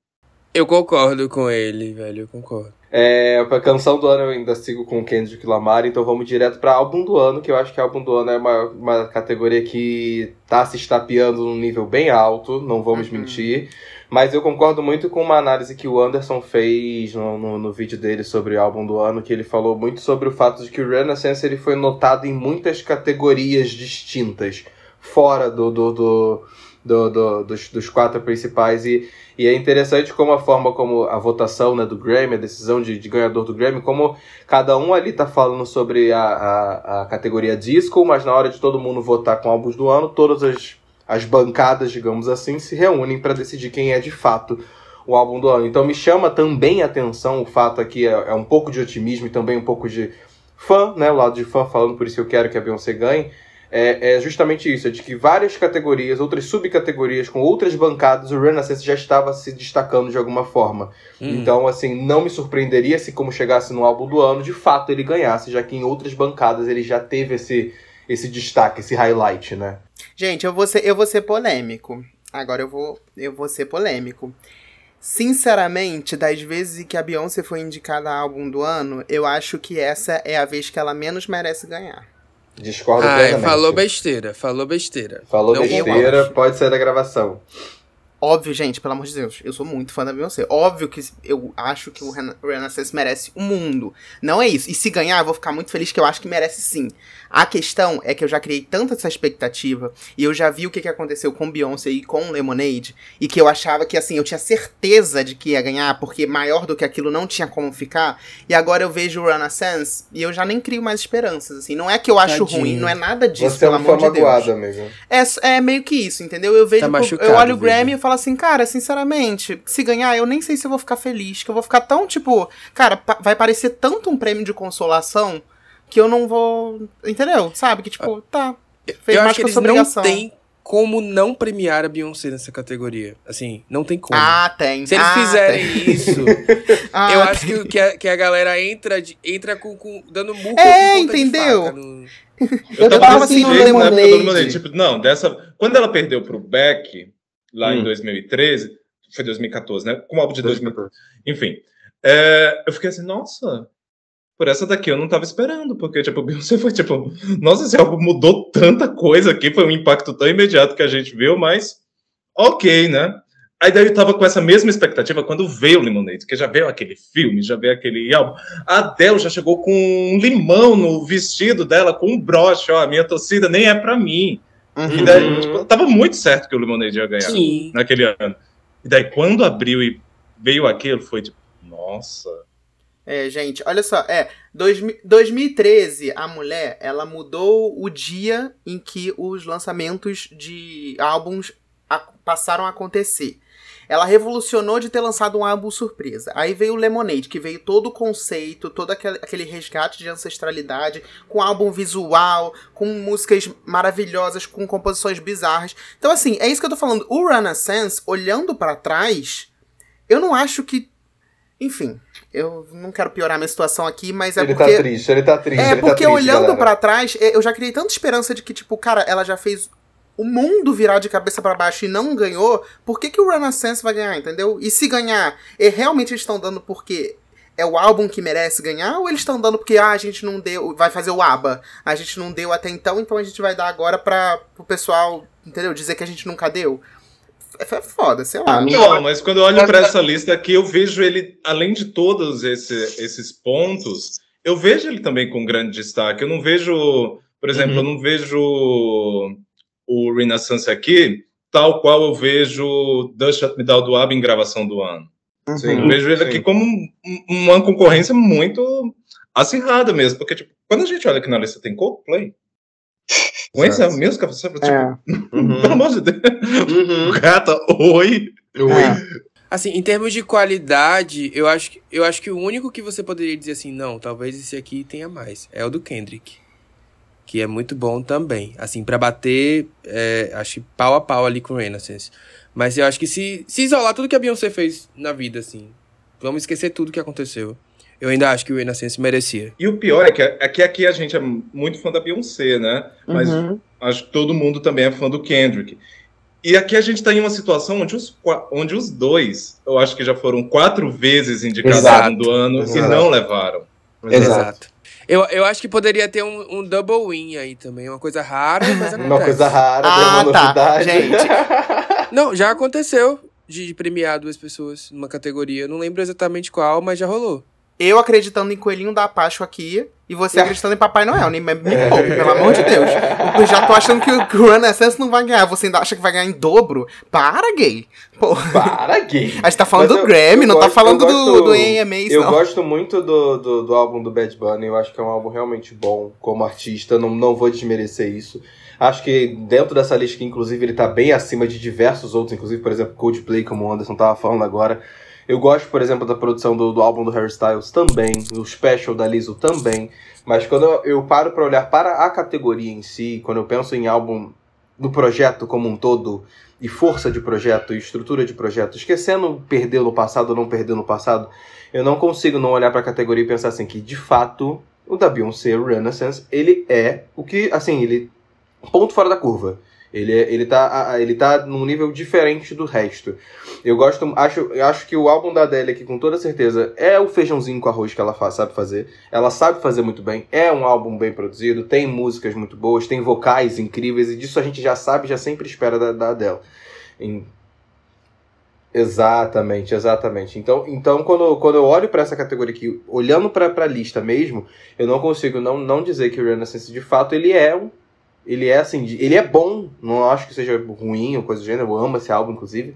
Eu concordo com ele, velho, eu concordo. É, pra canção do ano eu ainda sigo com Kendrick Lamar, então vamos direto para álbum do ano, que eu acho que álbum do ano é uma, uma categoria que tá se estapeando num nível bem alto, não vamos uhum. mentir. Mas eu concordo muito com uma análise que o Anderson fez no, no, no, vídeo dele sobre o álbum do ano, que ele falou muito sobre o fato de que o Renaissance ele foi notado em muitas categorias distintas, fora do, do, do, do, do dos, dos quatro principais. E e é interessante como a forma como a votação né, do Grammy, a decisão de, de ganhador do Grammy, como cada um ali tá falando sobre a, a, a, categoria disco, mas na hora de todo mundo votar com álbuns do ano, todas as, as bancadas, digamos assim, se reúnem para decidir quem é de fato o álbum do ano. Então me chama também a atenção o fato aqui, é, é um pouco de otimismo e também um pouco de fã, né? O lado de fã falando, por isso eu quero que a Beyoncé ganhe é, é, justamente isso, é de que várias categorias, outras subcategorias com outras bancadas, o Renaissance já estava se destacando de alguma forma. Hum. Então, assim, não me surpreenderia se como chegasse no álbum do ano, de fato ele ganhasse, já que em outras bancadas ele já teve esse, esse destaque, esse highlight, né? Gente, eu vou ser, eu vou ser polêmico. Agora eu vou, eu vou ser polêmico. Sinceramente, das vezes que a Beyoncé foi indicada a álbum do ano, eu acho que essa é a vez que ela menos merece ganhar. Discordo Ai, plenamente. falou besteira, falou besteira. Falou Não besteira, pode sair da gravação. Óbvio, gente, pelo amor de Deus, eu sou muito fã da Beyoncé. Óbvio que eu acho que o Renaissance merece o mundo. Não é isso. E se ganhar, eu vou ficar muito feliz que eu acho que merece sim. A questão é que eu já criei tanta essa expectativa e eu já vi o que, que aconteceu com Beyoncé e com Lemonade e que eu achava que, assim, eu tinha certeza de que ia ganhar porque maior do que aquilo não tinha como ficar. E agora eu vejo o Renaissance e eu já nem crio mais esperanças, assim. Não é que eu acho Tadinho. ruim, não é nada disso, Você é pelo é amor de Deus. Amigo. É, é meio que isso, entendeu? Eu vejo, tá eu olho o Grammy e falo assim, cara, sinceramente, se ganhar, eu nem sei se eu vou ficar feliz, que eu vou ficar tão, tipo, cara, vai parecer tanto um prêmio de consolação que eu não vou. Entendeu? Sabe? Que tipo, tá. Fez eu mais acho que eles não tem como não premiar a Beyoncé nessa categoria. Assim, não tem como. Ah, tem. Se eles ah, fizerem tem. isso, ah, eu tem. acho que, que, a, que a galera entra, de, entra com, com dando murro É, entendeu? No... Eu, eu tava assim, época do Lemonade. Tipo, não, dessa. Quando ela perdeu pro Beck, lá hum. em 2013, foi 2014, né? Com o álbum de 2014. Enfim. É, eu fiquei assim, nossa, por essa daqui eu não tava esperando, porque, tipo, Beyoncé foi tipo, nossa, esse álbum mudou tanta coisa aqui, foi um impacto tão imediato que a gente viu, mas ok, né? Aí daí eu tava com essa mesma expectativa quando veio o Lemonade, que já veio aquele filme, já veio aquele álbum. A Adele já chegou com um limão no vestido dela, com um broche, ó, a minha torcida nem é para mim. Uhum. E daí, tipo, tava muito certo que o Lemonade ia ganhar Sim. naquele ano. E daí quando abriu e veio aquilo, foi tipo, nossa, é, gente, olha só, é, dois, 2013, a mulher, ela mudou o dia em que os lançamentos de álbuns a, passaram a acontecer. Ela revolucionou de ter lançado um álbum surpresa. Aí veio o Lemonade, que veio todo o conceito, todo aquele, aquele resgate de ancestralidade, com álbum visual, com músicas maravilhosas, com composições bizarras. Então, assim, é isso que eu tô falando. O Renaissance, olhando para trás, eu não acho que. Enfim, eu não quero piorar minha situação aqui, mas é ele porque... Ele tá triste, ele tá triste. É, tá porque tá triste, olhando para trás, é, eu já criei tanta esperança de que, tipo, cara, ela já fez o mundo virar de cabeça para baixo e não ganhou, por que, que o Renaissance vai ganhar, entendeu? E se ganhar, é, realmente eles estão dando porque é o álbum que merece ganhar, ou eles estão dando porque ah, a gente não deu, vai fazer o ABBA, a gente não deu até então, então a gente vai dar agora para o pessoal, entendeu? Dizer que a gente nunca deu é foda, sei lá. Não, mas quando eu olho para essa lista aqui, eu vejo ele, além de todos esse, esses pontos, eu vejo ele também com grande destaque. Eu não vejo, por exemplo, uhum. eu não vejo o Renaissance aqui, tal qual eu vejo The Shut Me Down do ABBA em gravação do ano. Uhum. Eu vejo ele sim. aqui como uma concorrência muito acirrada mesmo, porque tipo, quando a gente olha aqui na lista tem Coldplay, com esse é o mesmo café? Tipo, é. uhum. Pelo amor de Deus. Uhum. Gata, oi. Oi. É. Assim, em termos de qualidade, eu acho, que, eu acho que o único que você poderia dizer assim, não, talvez esse aqui tenha mais, é o do Kendrick. Que é muito bom também. Assim, para bater, é, acho que pau a pau ali com o Renaissance. Mas eu acho que se, se isolar tudo que a Beyoncé fez na vida, assim, vamos esquecer tudo que aconteceu eu ainda acho que o Renaissance merecia. E o pior é que, é que aqui a gente é muito fã da Beyoncé, né? Mas uhum. acho que todo mundo também é fã do Kendrick. E aqui a gente está em uma situação onde os, onde os dois, eu acho que já foram quatro vezes indicados Exato. do ano Exato. e não levaram. Exato. Eu, eu acho que poderia ter um, um double win aí também, uma coisa rara, mas acontece. Uma coisa rara, ah, uma tá. novidade. Gente. não, já aconteceu de premiar duas pessoas numa categoria. Não lembro exatamente qual, mas já rolou. Eu acreditando em Coelhinho da Páscoa aqui e você acreditando em Papai Noel. Nem me, me poupe, pelo amor de Deus. Eu já tô achando que o, o Renaissance não vai ganhar. Você ainda acha que vai ganhar em dobro? Para, gay. Pô. Para, gay. A gente tá falando Mas do eu, Grammy, eu não tá gosto, tá falando gosto, do, do AMA. Eu não. gosto muito do, do, do, álbum do Bad Bunny. Eu acho que é um álbum realmente bom como artista. Não, não vou desmerecer isso. Acho que dentro dessa lista, que inclusive ele tá bem acima de diversos outros, inclusive, por exemplo, Coldplay, como o Anderson tava falando agora Eu gosto, por exemplo, da produção do, do álbum do Harry Styles também, o special da Lizzo também. Mas quando eu, eu paro para olhar para a categoria em si, quando eu penso em álbum do projeto como um todo, e força de projeto, e estrutura de projeto, esquecendo perder no passado ou não perder no passado, eu não consigo não olhar para a categoria e pensar assim que, de fato, o da Beyoncé, Renaissance, ele é o que, assim, ele ponto fora da curva. Ele, é, ele, tá, ele tá num nível diferente do resto. Eu gosto, acho, acho que o álbum da Adele aqui, com toda certeza, é o feijãozinho com arroz que ela faz, sabe fazer. Ela sabe fazer muito bem. É um álbum bem produzido, tem músicas muito boas, tem vocais incríveis, e disso a gente já sabe, já sempre espera da, da Adele. Em... Exatamente, exatamente. Então, então quando, quando eu olho para essa categoria aqui, olhando para a lista mesmo, eu não consigo não, não dizer que o Renaissance de fato ele é um ele é assim, ele é bom, não acho que seja ruim ou coisa do gênero, eu amo esse álbum, inclusive.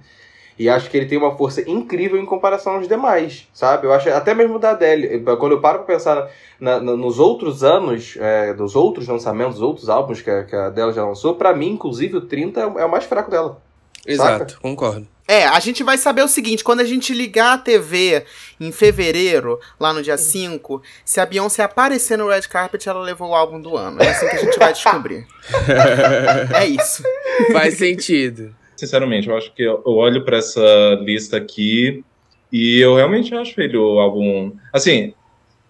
E acho que ele tem uma força incrível em comparação aos demais, sabe? Eu acho até mesmo da Adele. Quando eu paro pra pensar na, na, nos outros anos, é, dos outros lançamentos, dos outros álbuns que a, que a Adele já lançou, para mim, inclusive, o 30 é, é o mais fraco dela. Exato, saca? concordo. É, a gente vai saber o seguinte: quando a gente ligar a TV em fevereiro, lá no dia 5, se a Beyoncé aparecer no Red Carpet, ela levou o álbum do ano. É assim que a gente vai descobrir. é isso. Faz sentido. Sinceramente, eu acho que eu olho para essa lista aqui e eu realmente acho ele o álbum. Assim,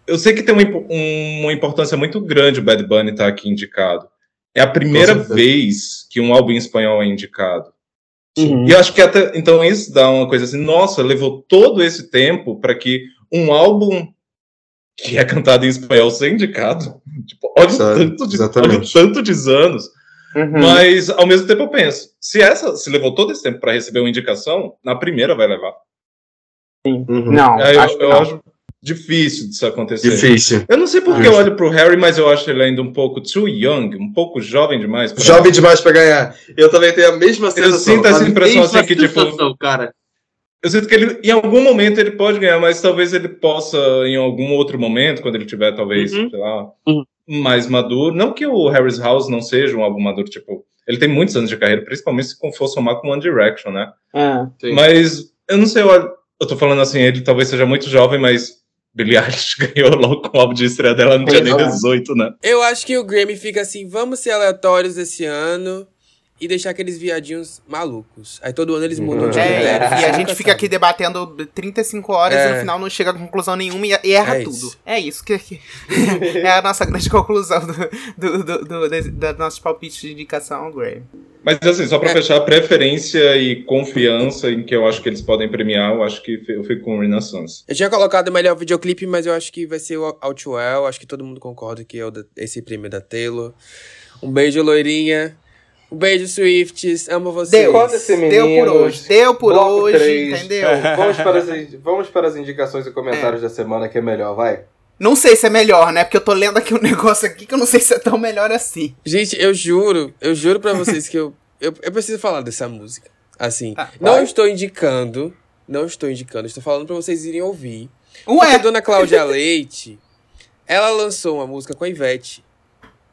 eu sei que tem uma, uma importância muito grande o Bad Bunny estar tá aqui indicado. É a primeira vez que um álbum em espanhol é indicado. Uhum. E eu acho que até então isso dá uma coisa assim, nossa, levou todo esse tempo para que um álbum que é cantado em espanhol seja indicado. Tipo, olha, o tanto de, olha tanto de anos. Uhum. Mas ao mesmo tempo eu penso, se essa se levou todo esse tempo para receber uma indicação, na primeira vai levar. Sim. Uhum. Não, eu, acho, eu não. acho difícil disso acontecer. Difícil. Eu não sei porque eu olho pro Harry, mas eu acho ele ainda um pouco too young, um pouco jovem demais. Jovem demais para ganhar. Eu também tenho a mesma sensação. Eu sinto essa impressão assim que, tipo. cara. Eu sinto que ele, em algum momento ele pode ganhar, mas talvez ele possa, em algum outro momento, quando ele tiver, talvez, uhum. sei lá, uhum. mais maduro. Não que o Harry's House não seja um álbum maduro, tipo, ele tem muitos anos de carreira, principalmente se for somar com One Direction, né? É, mas eu não sei, eu, eu tô falando assim, ele talvez seja muito jovem, mas Billie Eilish ganhou logo com o álbum de estreia dela, não tinha nem 18, né? Eu acho que o Grammy fica assim, vamos ser aleatórios esse ano e deixar aqueles viadinhos malucos. Aí todo ano eles mudam de é, E a gente fica aqui debatendo 35 horas é. e no final não chega a conclusão nenhuma e, e erra é tudo. Isso. É isso que, que é a nossa grande conclusão do, do, do, do, do, do nosso palpite de indicação ao Grammy. Mas assim, só para é. fechar, preferência e confiança em que eu acho que eles podem premiar, eu acho que eu fico com o Renaissance. Eu tinha colocado o melhor videoclipe, mas eu acho que vai ser o Outwell. Acho que todo mundo concorda que é esse prêmio da Taylor. Um beijo, loirinha. Um beijo, Swifts. Amo vocês. Deu, deu por hoje. Deu por hoje, 3. entendeu? vamos, para as, vamos para as indicações e comentários é. da semana que é melhor, vai. Não sei se é melhor, né? Porque eu tô lendo aqui um negócio aqui que eu não sei se é tão melhor assim. Gente, eu juro, eu juro pra vocês que eu, eu, eu preciso falar dessa música. Assim, ah, não estou indicando, não estou indicando, estou falando pra vocês irem ouvir. Ué? Porque a dona Cláudia Leite, ela lançou uma música com a Ivete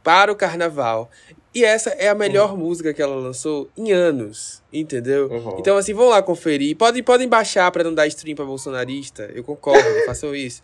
para o carnaval. E essa é a melhor uhum. música que ela lançou em anos, entendeu? Uhum. Então, assim, vão lá conferir. Podem, podem baixar para não dar stream pra bolsonarista. Eu concordo, façam isso.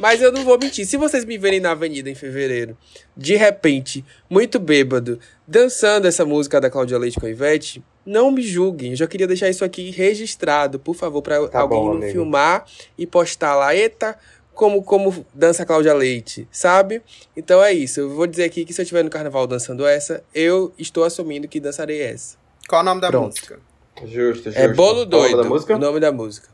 Mas eu não vou mentir. Se vocês me verem na avenida em fevereiro, de repente, muito bêbado, dançando essa música da Cláudia Leite com a Ivete, não me julguem. Eu já queria deixar isso aqui registrado, por favor, para tá alguém bom, filmar e postar lá. Eita, como, como dança Cláudia Leite, sabe? Então é isso. Eu vou dizer aqui que se eu estiver no carnaval dançando essa, eu estou assumindo que dançarei essa. Qual o nome da Pronto. música? Justo, justo. É Bolo Doido. O nome da, o nome da música.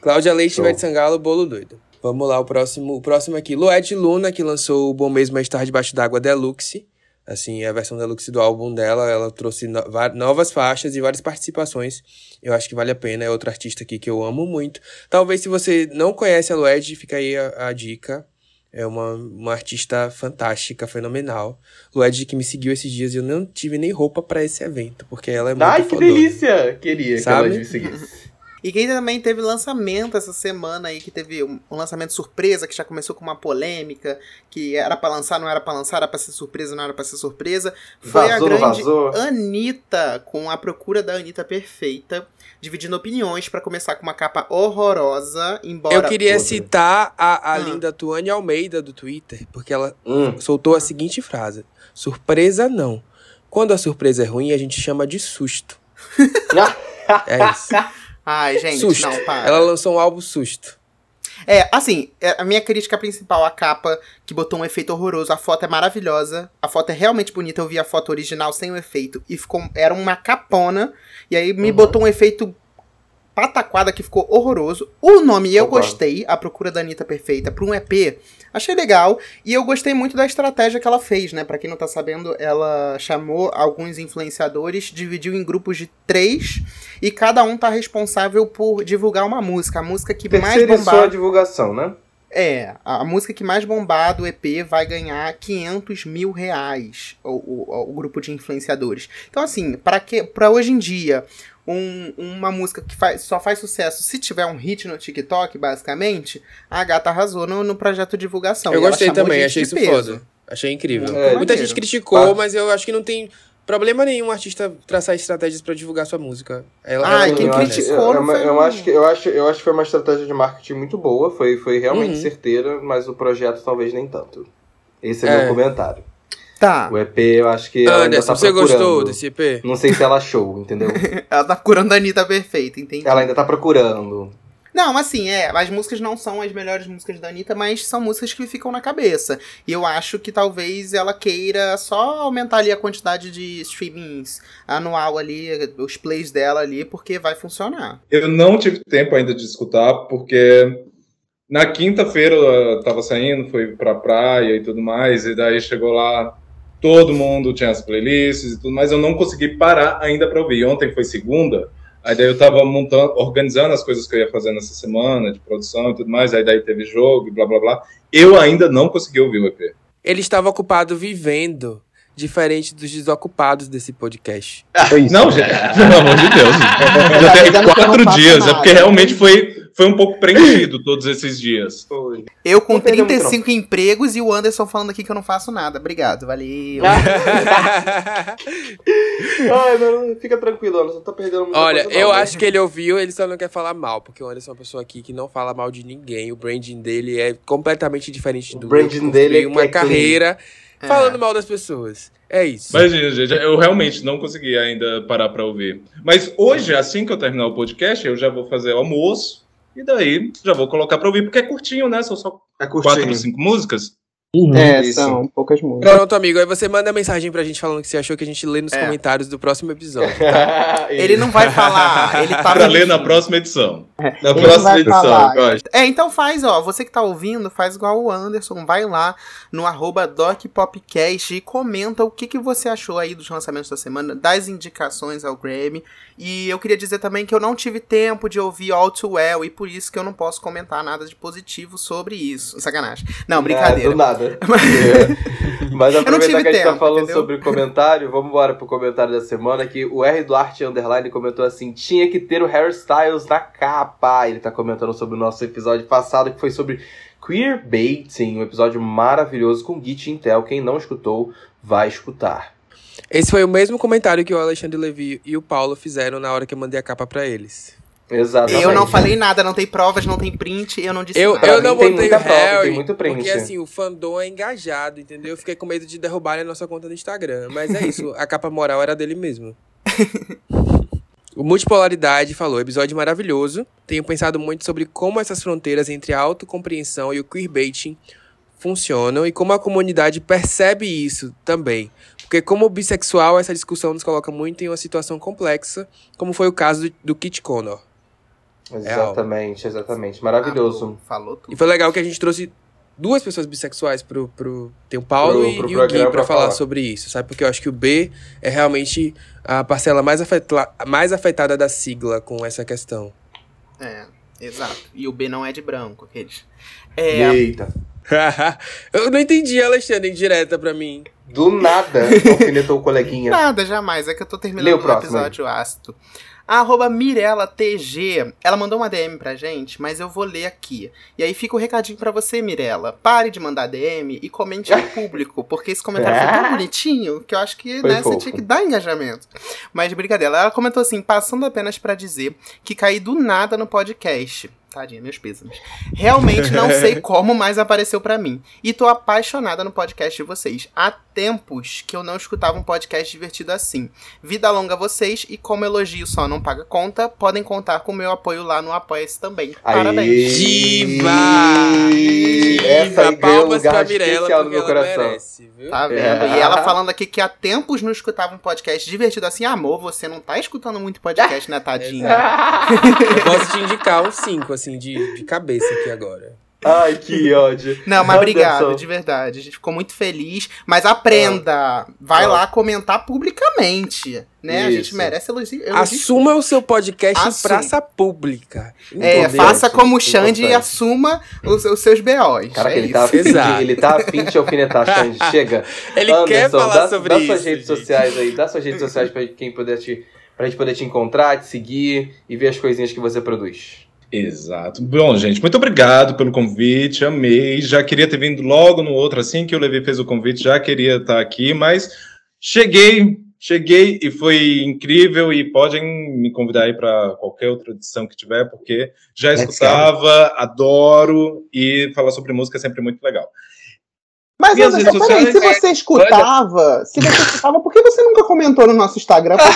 Cláudia Leite, Ivete Sangalo, Bolo Doido. Vamos lá, o próximo, o próximo aqui. Lued Luna, que lançou o Bom Mesmo Mais Tarde Debaixo d'Água Deluxe. Assim, a versão deluxe do álbum dela, ela trouxe no, novas faixas e várias participações. Eu acho que vale a pena. É outra artista aqui que eu amo muito. Talvez se você não conhece a Lued, fica aí a, a dica. É uma, uma artista fantástica, fenomenal. Lued que me seguiu esses dias e eu não tive nem roupa para esse evento, porque ela é muito Ai, que delícia! Queria Sabe? que ela me seguisse. E quem também teve lançamento essa semana aí, que teve um, lançamento surpresa, que já começou com uma polêmica, que era para lançar, não era para lançar, era pra ser surpresa, não era pra ser surpresa. Foi vazou, a grande vazou. Anitta, com a procura da Anitta perfeita, dividindo opiniões para começar com uma capa horrorosa, embora... Eu queria citar a, a ah. linda Tuane Almeida do Twitter, porque ela hum. soltou a seguinte frase. Surpresa não. Quando a surpresa é ruim, a gente chama de susto. é isso. Ai, gente, susto. não, para. Ela lançou um álbum susto. É, assim, é, a minha crítica principal, a capa, que botou um efeito horroroso. A foto é maravilhosa. A foto é realmente bonita. Eu vi a foto original sem o efeito. E ficou. Era uma capona. E aí me uhum. botou um efeito pataquada que ficou horroroso. O nome eu gostei, A Procura da Anitta Perfeita, para um EP. Achei legal. E eu gostei muito da estratégia que ela fez, né? Pra quem não tá sabendo, ela chamou alguns influenciadores, dividiu em grupos de três, e cada um tá responsável por divulgar uma música. A música que mais bombava. a divulgação, né? É, a, música que mais bombar do EP vai ganhar 500 mil reais, o, o, o grupo de influenciadores. Então, assim, para que para hoje em dia, um, uma música que faz, só faz sucesso se tiver um hit no TikTok, basicamente, a gata arrasou no, no projeto de divulgação. Eu gostei também, achei isso peso. foda. Achei incrível. É, Muita gente criticou, mas eu acho que não tem problema nenhum artista traçar estratégias para divulgar sua música. Ela, ah, quem criticou eu, eu, eu, acho que eu acho eu acho que foi uma estratégia de marketing muito boa, foi foi realmente uhum. certeira, mas o projeto talvez nem tanto. Esse é, é. meu comentário. Tá. O EP, eu acho que. Ela Anderson, ainda tá você gostou desse EP? Não sei se ela achou, entendeu? ela tá procurando a Anitta perfeita, entendi. Ela ainda tá procurando. Não, assim, é, as músicas não são as melhores músicas da Anitta, mas são músicas que ficam na cabeça. E eu acho que talvez ela queira só aumentar ali a quantidade de streamings anual ali, os plays dela ali, porque vai funcionar. Eu não tive tempo ainda de escutar, porque na quinta-feira eu tava saindo, fui pra praia e tudo mais, e daí chegou lá todo mundo tinha as playlists e tudo, mas eu não consegui parar ainda para ouvir. Ontem foi segunda, aí daí eu estava montando, organizando as coisas que eu ia fazer nessa semana, de produção e tudo mais, aí daí teve jogo e blá blá blá. Eu ainda não consegui ouvir o EP. Ele estava ocupado vivendo diferente dos desocupados desse podcast. Ah, não, gente, pelo amor de Deus. Já tem quatro dias, é porque realmente foi, foi um pouco preenchido todos esses dias. Eu com 35 empregos e o Anderson falando aqui que eu não faço nada. Obrigado, valeu. Ai, não, fica tranquilo, Anderson, tá perdendo muita Olha, coisa eu acho que ele ouviu, ele só não quer falar mal, porque o Anderson é uma pessoa aqui que não fala mal de ninguém. O branding dele é completamente diferente do o branding dele é uma é carreira. Clean é. falando mal das pessoas. É isso. Mas, gente, eu realmente não consegui ainda parar para ouvir. Mas hoje, assim que eu terminar o podcast, eu já vou fazer o almoço. E daí já vou colocar para ouvir, porque é curtinho, né? São só é quatro, cinco músicas. Uhum, é, isso. são poucas músicas. Pronto, amigo. Aí você manda mensagem pra gente falando o que você achou que a gente lê nos é. comentários do próximo episódio. Tá? ele não vai falar. Ele tá pra ler na próxima edição. É. Na ele próxima edição, gosto. É, então faz, ó. Você que tá ouvindo, faz igual o Anderson. Vai lá no arroba DocPopcast e comenta o que, que você achou aí dos lançamentos da semana, das indicações ao Grammy. E eu queria dizer também que eu não tive tempo de ouvir All Too Well e por isso que eu não posso comentar nada de positivo sobre isso. Sacanagem. Não, brincadeira. É, do nada. Mas aproveitar que a gente tá tempo, tá falando entendeu? sobre comentário, vamos embora pro comentário da semana que o R Duarte Underline comentou assim: tinha que ter o hairstyles na capa. Ele tá comentando sobre o nosso episódio passado que foi sobre queerbaiting, um episódio maravilhoso com Git Intel. Quem não escutou, vai escutar. Esse foi o mesmo comentário que o Alexandre Levi e o Paulo fizeram na hora que eu mandei a capa para eles. Exatamente. Eu não falei nada, não tem provas, não tem print, eu não disse eu, nada. Eu não botei muita prova, tem muito print. Porque assim, o fandom é engajado, entendeu? Eu fiquei com medo de derrubar a nossa conta no Instagram. Mas é isso, a capa moral era dele mesmo. o Multipolaridade falou, episódio maravilhoso. Tenho pensado muito sobre como essas fronteiras entre a autocompreensão e o queerbaiting funcionam e como a comunidade percebe isso também. Porque como bissexual, essa discussão nos coloca muito em uma situação complexa, como foi o caso do, do Kit Connor. Exatamente, Real. exatamente. Maravilhoso. Ah, falou tudo. E foi legal que a gente trouxe duas pessoas bissexuais pro. pro tem o Paulo pro, pro e, e o Gui pra, pra falar, falar, sobre isso, sabe? Porque eu acho que o B é realmente a parcela mais, afeta, mais afetada da sigla com essa questão. É, exato. E o B não é de branco, aqueles. É, Eita. eu não entendi, Alexandre, indireta pra mim. Do nada, alfinetou o coleguinha. Nada, jamais. É que eu tô terminando o, próximo, episódio aí. ácido. A arroba MirelaTG, ela mandou uma DM pra gente, mas eu vou ler aqui. E aí fica o um recadinho para você, Mirela. Pare de mandar DM e comente no público, porque esse comentário foi tão bonitinho que eu acho que né, você tinha que dar engajamento. Mas brincadeira, ela comentou assim, passando apenas para dizer que caí do nada no podcast. Tadinha, meus pêsames. Realmente não sei como, mas apareceu para mim. E tô apaixonada no podcast de vocês. Há tempos que eu não escutava um podcast divertido assim. Vida longa a vocês e como elogio só não paga conta, podem contar com o meu apoio lá no Apoia-se também. Parabéns. Diva! Essa palmas pra Mirella, no meu coração. Merece, tá vendo? É. E ela falando aqui que há tempos não escutava um podcast divertido assim. Amor, você não tá escutando muito podcast, né, tadinha? eu posso te indicar uns 5, assim, de, de cabeça aqui agora. Ai, que ódio. Não, mas obrigado, de verdade. A gente ficou muito feliz. Mas aprenda. Ah. Vai ah. lá comentar publicamente. Né? A gente merece elogio. elogio. Assuma o seu podcast Assum. em praça pública. É, Entendeu? faça como o Xande e assuma os, os seus BOs. Caraca, é ele, tá afim de, ele tá afim de alfinetar, Xande. Chega. Ele Anderson, quer falar dá, sobre dá isso. Dá suas redes gente. sociais aí. Dá suas redes sociais pra quem puder te. Pra gente poder te encontrar, te seguir e ver as coisinhas que você produz. Exato. Bom, gente, muito obrigado pelo convite, amei. Já queria ter vindo logo no outro, assim que o Levi fez o convite, já queria estar aqui, mas cheguei, cheguei e foi incrível. E podem me convidar aí para qualquer outra edição que tiver, porque já escutava, adoro e falar sobre música é sempre muito legal. Mas Minhas Anderson, peraí, se você escutava, se você escutava, por que você nunca comentou no nosso Instagram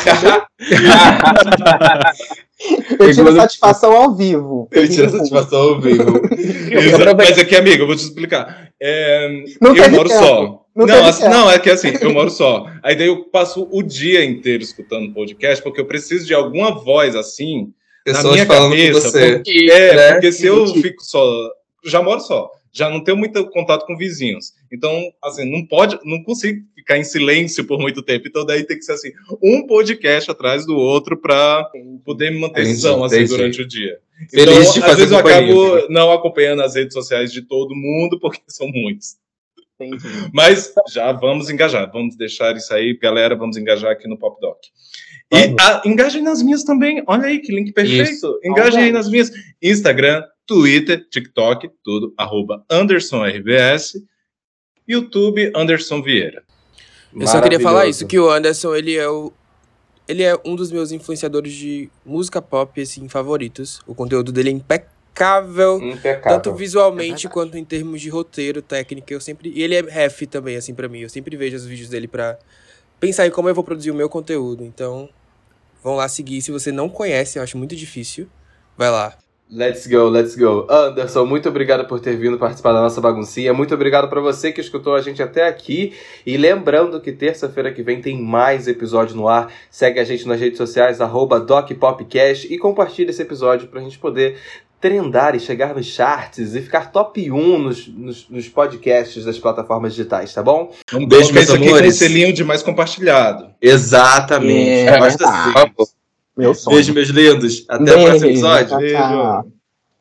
Eu tiro satisfação ao vivo. Eu tiro satisfação ao vivo. Mas aqui, amigo, eu vou te explicar. É, eu moro tempo. só. Não, não, assim, não, é que assim, eu moro só. Aí daí eu passo o dia inteiro escutando podcast, porque eu preciso de alguma voz assim Pessoas na minha cabeça. Porque, é, né? porque se eu fico só. Já moro só já não tenho muito contato com vizinhos. Então, assim, não pode, não consigo ficar em silêncio por muito tempo. Então, daí tem que ser assim, um podcast atrás do outro para poder me manter são assim durante o dia. Então, Feliz de fazer às vezes eu acabo não acompanhando as redes sociais de todo mundo, porque são muitos. Entendi. Mas já vamos engajar, vamos deixar isso aí, galera, vamos engajar aqui no Pop Doc. E a, engajem nas minhas também. Olha aí que link perfeito. Isso. Engajem aí nas minhas. Instagram, Twitter, TikTok, tudo, arroba AndersonRBS, YouTube, Anderson Vieira. Eu só queria falar isso, que o Anderson, ele é o ele é um dos meus influenciadores de música pop, assim, favoritos. O conteúdo dele é impecável, impecável. tanto visualmente é quanto em termos de roteiro, técnica. Eu sempre e ele é ref também, assim, para mim. Eu sempre vejo os vídeos dele para pensar em como eu vou produzir o meu conteúdo. Então, vão lá seguir. Se você não conhece, eu acho muito difícil, vai lá. Let's go, let's go. Anderson, muito obrigado por ter vindo participar da nossa baguncinha. Muito obrigado para você que escutou a gente até aqui. E lembrando que terça-feira que vem tem mais episódio no ar. Segue a gente nas redes sociais, DocPopcast e compartilha esse episódio pra gente poder trendar e chegar nos charts e ficar top 1 nos, nos, nos podcasts das plataformas digitais, tá bom? Um beijo, meus amores. Aqui com selinho de mais compartilhado. Exatamente. É, assim. Meu sonho. Beijo, meus lindos. Até Beijo. o próximo episódio. Beijo.